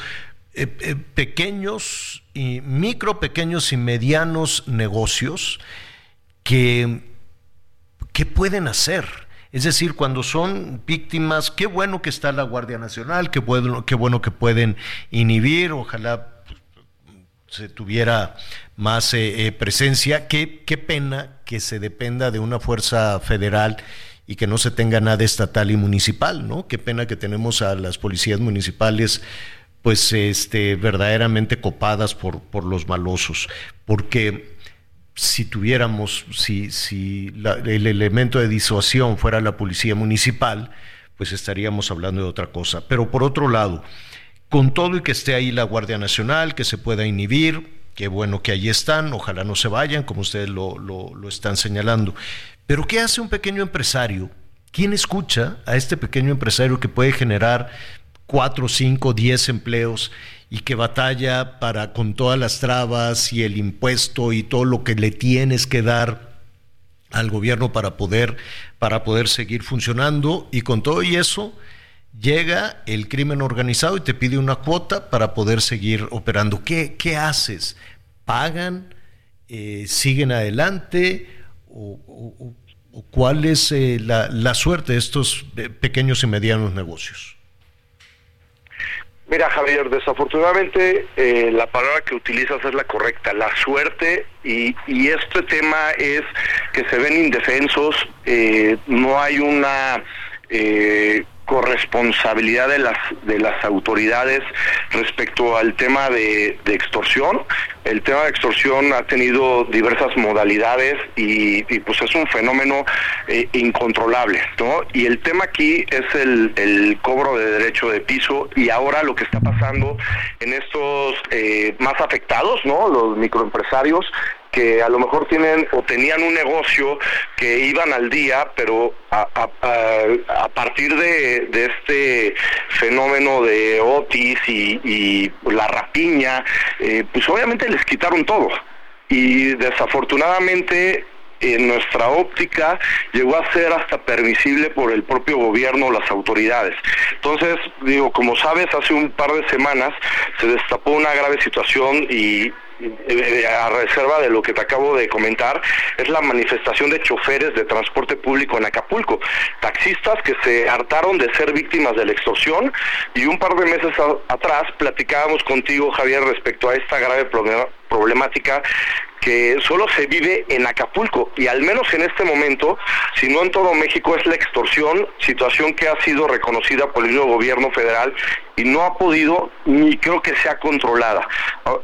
eh, eh, pequeños y micro, pequeños y medianos negocios que, ¿qué pueden hacer? Es decir, cuando son víctimas, qué bueno que está la Guardia Nacional, qué bueno, qué bueno que pueden inhibir, ojalá se tuviera más eh, presencia. Qué, qué pena que se dependa de una fuerza federal y que no se tenga nada estatal y municipal, ¿no? Qué pena que tenemos a las policías municipales pues este, verdaderamente copadas por, por los malosos, porque si tuviéramos, si, si el elemento de disuasión fuera la policía municipal, pues estaríamos hablando de otra cosa. Pero por otro lado, con todo y que esté ahí la Guardia Nacional, que se pueda inhibir, qué bueno que ahí están, ojalá no se vayan, como ustedes lo, lo están señalando. Pero ¿qué hace un pequeño empresario? ¿Quién escucha a este pequeño empresario que puede generar cuatro, cinco, diez empleos y que batalla para con todas las trabas y el impuesto y todo lo que le tienes que dar al gobierno para poder para poder seguir funcionando y con todo y eso llega el crimen organizado y te pide una cuota para poder seguir operando. ¿Qué, qué haces? ¿Pagan? Eh, ¿Siguen adelante? ¿O, cuál es eh, la, la suerte de estos eh, pequeños y medianos negocios? Mira, Javier, desafortunadamente eh, la palabra que utilizas es la correcta, la suerte, y, y este tema es que se ven indefensos, eh, no hay una eh, corresponsabilidad de las de las autoridades respecto al tema de, extorsión. El tema de extorsión ha tenido diversas modalidades y, pues es un fenómeno eh, incontrolable, ¿no? Y el tema aquí es el, cobro de derecho de piso y ahora lo que está pasando en estos eh, más afectados, ¿no? Los microempresarios que a lo mejor tienen o tenían un negocio que iban al día, pero a, partir de, este fenómeno de Otis y, la rapiña, eh, pues obviamente les quitaron todo. Y desafortunadamente en nuestra óptica llegó a ser hasta permisible por el propio gobierno las autoridades. Entonces, digo, como sabes, hace un par de semanas se destapó una grave situación y a reserva de lo que te acabo de comentar, es la manifestación de choferes de transporte público en Acapulco. Taxistas que se hartaron de ser víctimas de la extorsión y un par de meses atrás platicábamos contigo, Javier, respecto a esta grave problemática que solo se vive en Acapulco y al menos en este momento, si no en todo México, es la extorsión, situación que ha sido reconocida por el nuevo gobierno federal y no ha podido ni creo que sea controlada.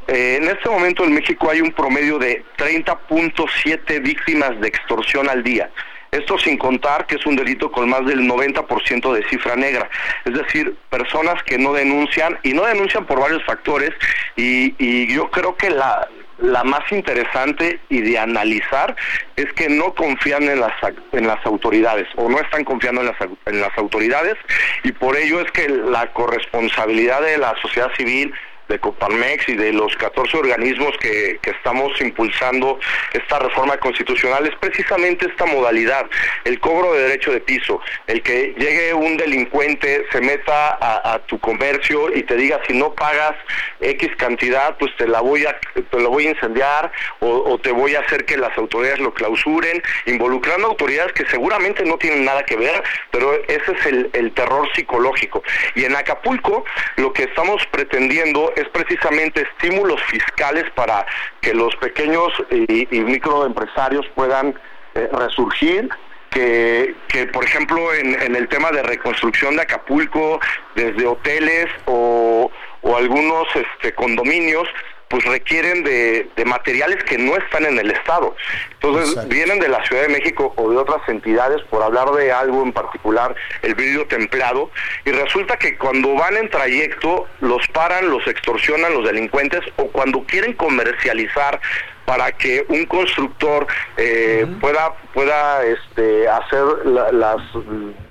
Eh, en este momento en México hay un promedio de 30.7 víctimas de extorsión al día. Esto sin contar que es un delito con más del 90% de cifra negra. Es decir, personas que no denuncian y no denuncian por varios factores y, yo creo que la, la más interesante y de analizar es que no confían en las, en las autoridades o no están confiando en las, en las autoridades y por ello es que la corresponsabilidad de la sociedad civil de Coparmex y de los 14 organismos que, estamos impulsando esta reforma constitucional es precisamente esta modalidad, el cobro de derecho de piso, el que llegue un delincuente, se meta a, tu comercio y te diga si no pagas X cantidad, pues te la voy a, te lo voy a incendiar o, te voy a hacer que las autoridades lo clausuren, involucrando autoridades que seguramente no tienen nada que ver, pero ese es el, el terror psicológico. Y en Acapulco lo que estamos pretendiendo es precisamente estímulos fiscales para que los pequeños y, microempresarios puedan eh, resurgir que, que, por ejemplo en, el tema de reconstrucción de Acapulco desde hoteles o, o algunos este, condominios pues requieren de, materiales que no están en el Estado. Entonces vienen de la Ciudad de México o de otras entidades, por hablar de algo en particular, el vidrio templado, y resulta que cuando van en trayecto los paran, los extorsionan los delincuentes o cuando quieren comercializar para que un constructor eh, pueda pueda este, hacer las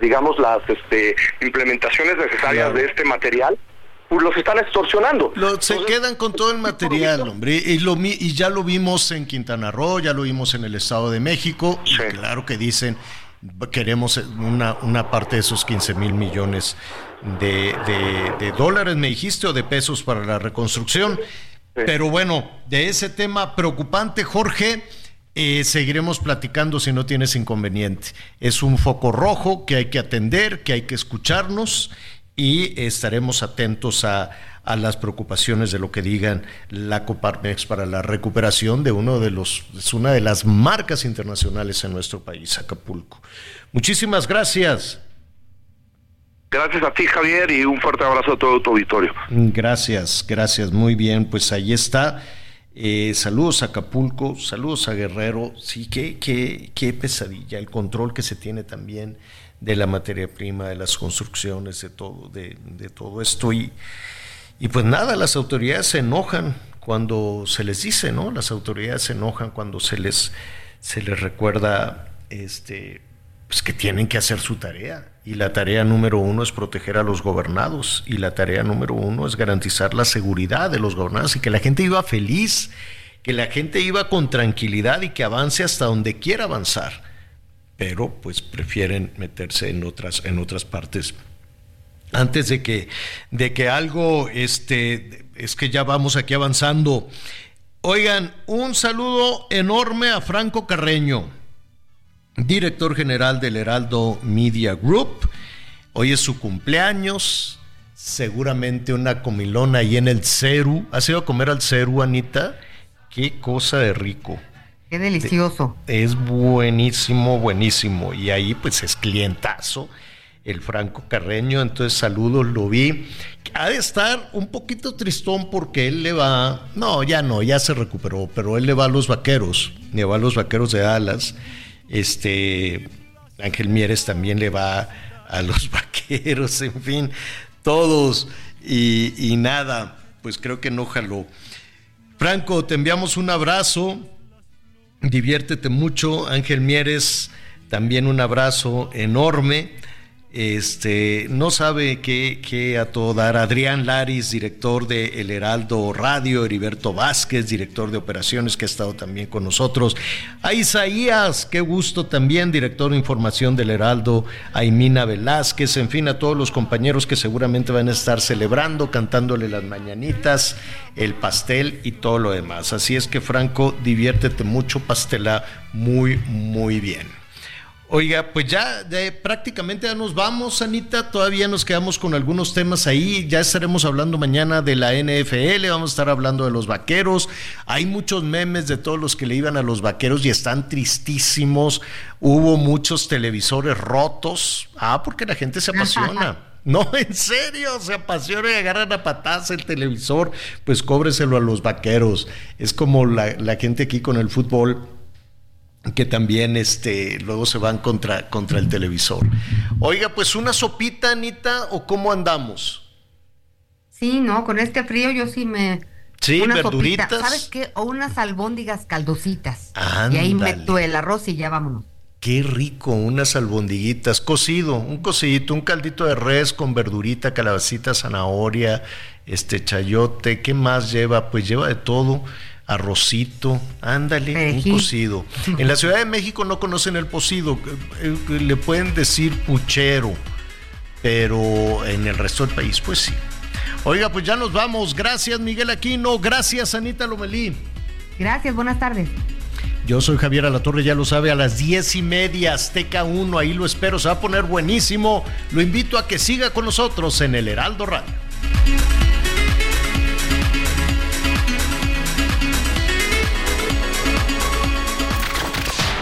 digamos las este, implementaciones necesarias de este material pues, los están extorsionando. se quedan con todo el material, hombre, y, lo, y ya lo vimos en Quintana Roo, ya lo vimos en el Estado de México, claro que dicen, queremos una, una parte de esos 15 mil millones de, de, dólares, me dijiste, o de pesos para la reconstrucción. Pero bueno, de ese tema preocupante, Jorge, eh, seguiremos platicando si no tienes inconveniente. Es un foco rojo que hay que atender, que hay que escucharnos y estaremos atentos a, las preocupaciones de lo que digan la Coparmex para la recuperación de uno de los es una de las marcas internacionales en nuestro país, Acapulco. Muchísimas gracias. Gracias a ti, Javier, y un fuerte abrazo a todo tu auditorio. Gracias, gracias, muy bien, pues ahí está. Eh, saludos a Acapulco, saludos a Guerrero. Sí, qué, qué, qué pesadilla, el control que se tiene también de la materia prima, de las construcciones, de todo, de, todo esto. Y, y pues nada, las autoridades se enojan cuando se les dice, ¿no? Las autoridades se enojan cuando se les, se les recuerda este, pues que tienen que hacer su tarea. Y la tarea número uno es proteger a los gobernados. Y la tarea número uno es garantizar la seguridad de los gobernados y que la gente iba feliz, que la gente iba con tranquilidad y que avance hasta donde quiera avanzar. Pero pues prefieren meterse en otras, en otras partes antes de que, de que algo, este, es que ya vamos aquí avanzando. Oigan, un saludo enorme a Franco Carreño, director general del Heraldo Media Group. Hoy es su cumpleaños, seguramente una comilona ahí en el Ceru. ¿Has ido a comer al Ceru, Anita? Qué cosa de rico. Qué delicioso. Es buenísimo, buenísimo. Y ahí pues es clientazo el Franco Carreño, entonces saludos, lo vi. Ha de estar un poquito tristón porque él le va, no, ya no, ya se recuperó, pero él le va a los vaqueros, le va a los vaqueros de Dallas. Este Ángel Mieres también le va a los vaqueros, en fin, todos. Y, y nada, pues creo que no jaló. Franco, te enviamos un abrazo, diviértete mucho. Ángel Mieres, también un abrazo enorme este, no sabe qué, a todo dar. Adrián Laris, director de El Heraldo Radio, Heriberto Vázquez, director de operaciones, que ha estado también con nosotros. A Isaías, qué gusto también, director de información del Heraldo, a Imina Velázquez, en fin, a todos los compañeros que seguramente van a estar celebrando, cantándole las mañanitas, el pastel y todo lo demás. Así es que, Franco, diviértete mucho, pastela muy, muy bien. Oiga, pues ya de, prácticamente ya nos vamos, Anita. Todavía nos quedamos con algunos temas ahí. Ya estaremos hablando mañana de la NFL, vamos a estar hablando de los vaqueros. Hay muchos memes de todos los que le iban a los vaqueros y están tristísimos. Hubo muchos televisores rotos. Ah, porque la gente se apasiona. No, en serio, se apasiona y agarran a patadas el televisor, pues cóbreselo a los vaqueros. Es como la, la gente aquí con el fútbol que también este, luego se van contra, contra el televisor. Oiga, pues una sopita, Anita, o cómo andamos? Sí, no, con este frío yo sí me... Sí, verduritas. ¿Sabes qué? O unas albóndigas caldositas. Y ahí meto el arroz y ya vámonos. Qué rico, unas albondiguitas, cocido, un cocidito, un caldito de res con verdurita, calabacita, zanahoria, este chayote, ¿qué más lleva? Pues lleva de todo arrocito, ándale, un cocido. En la Ciudad de México no conocen el cocido, eh, eh, le pueden decir puchero, pero en el resto del país, pues sí. Oiga, pues ya nos vamos. Gracias, Miguel Aquino. Gracias, Anita Lomelí. Gracias, buenas tardes. Yo soy Javier Alatorre, ya lo sabe, a las diez y media, Azteca 1, ahí lo espero, se va a poner buenísimo. Lo invito a que siga con nosotros en el Heraldo Radio.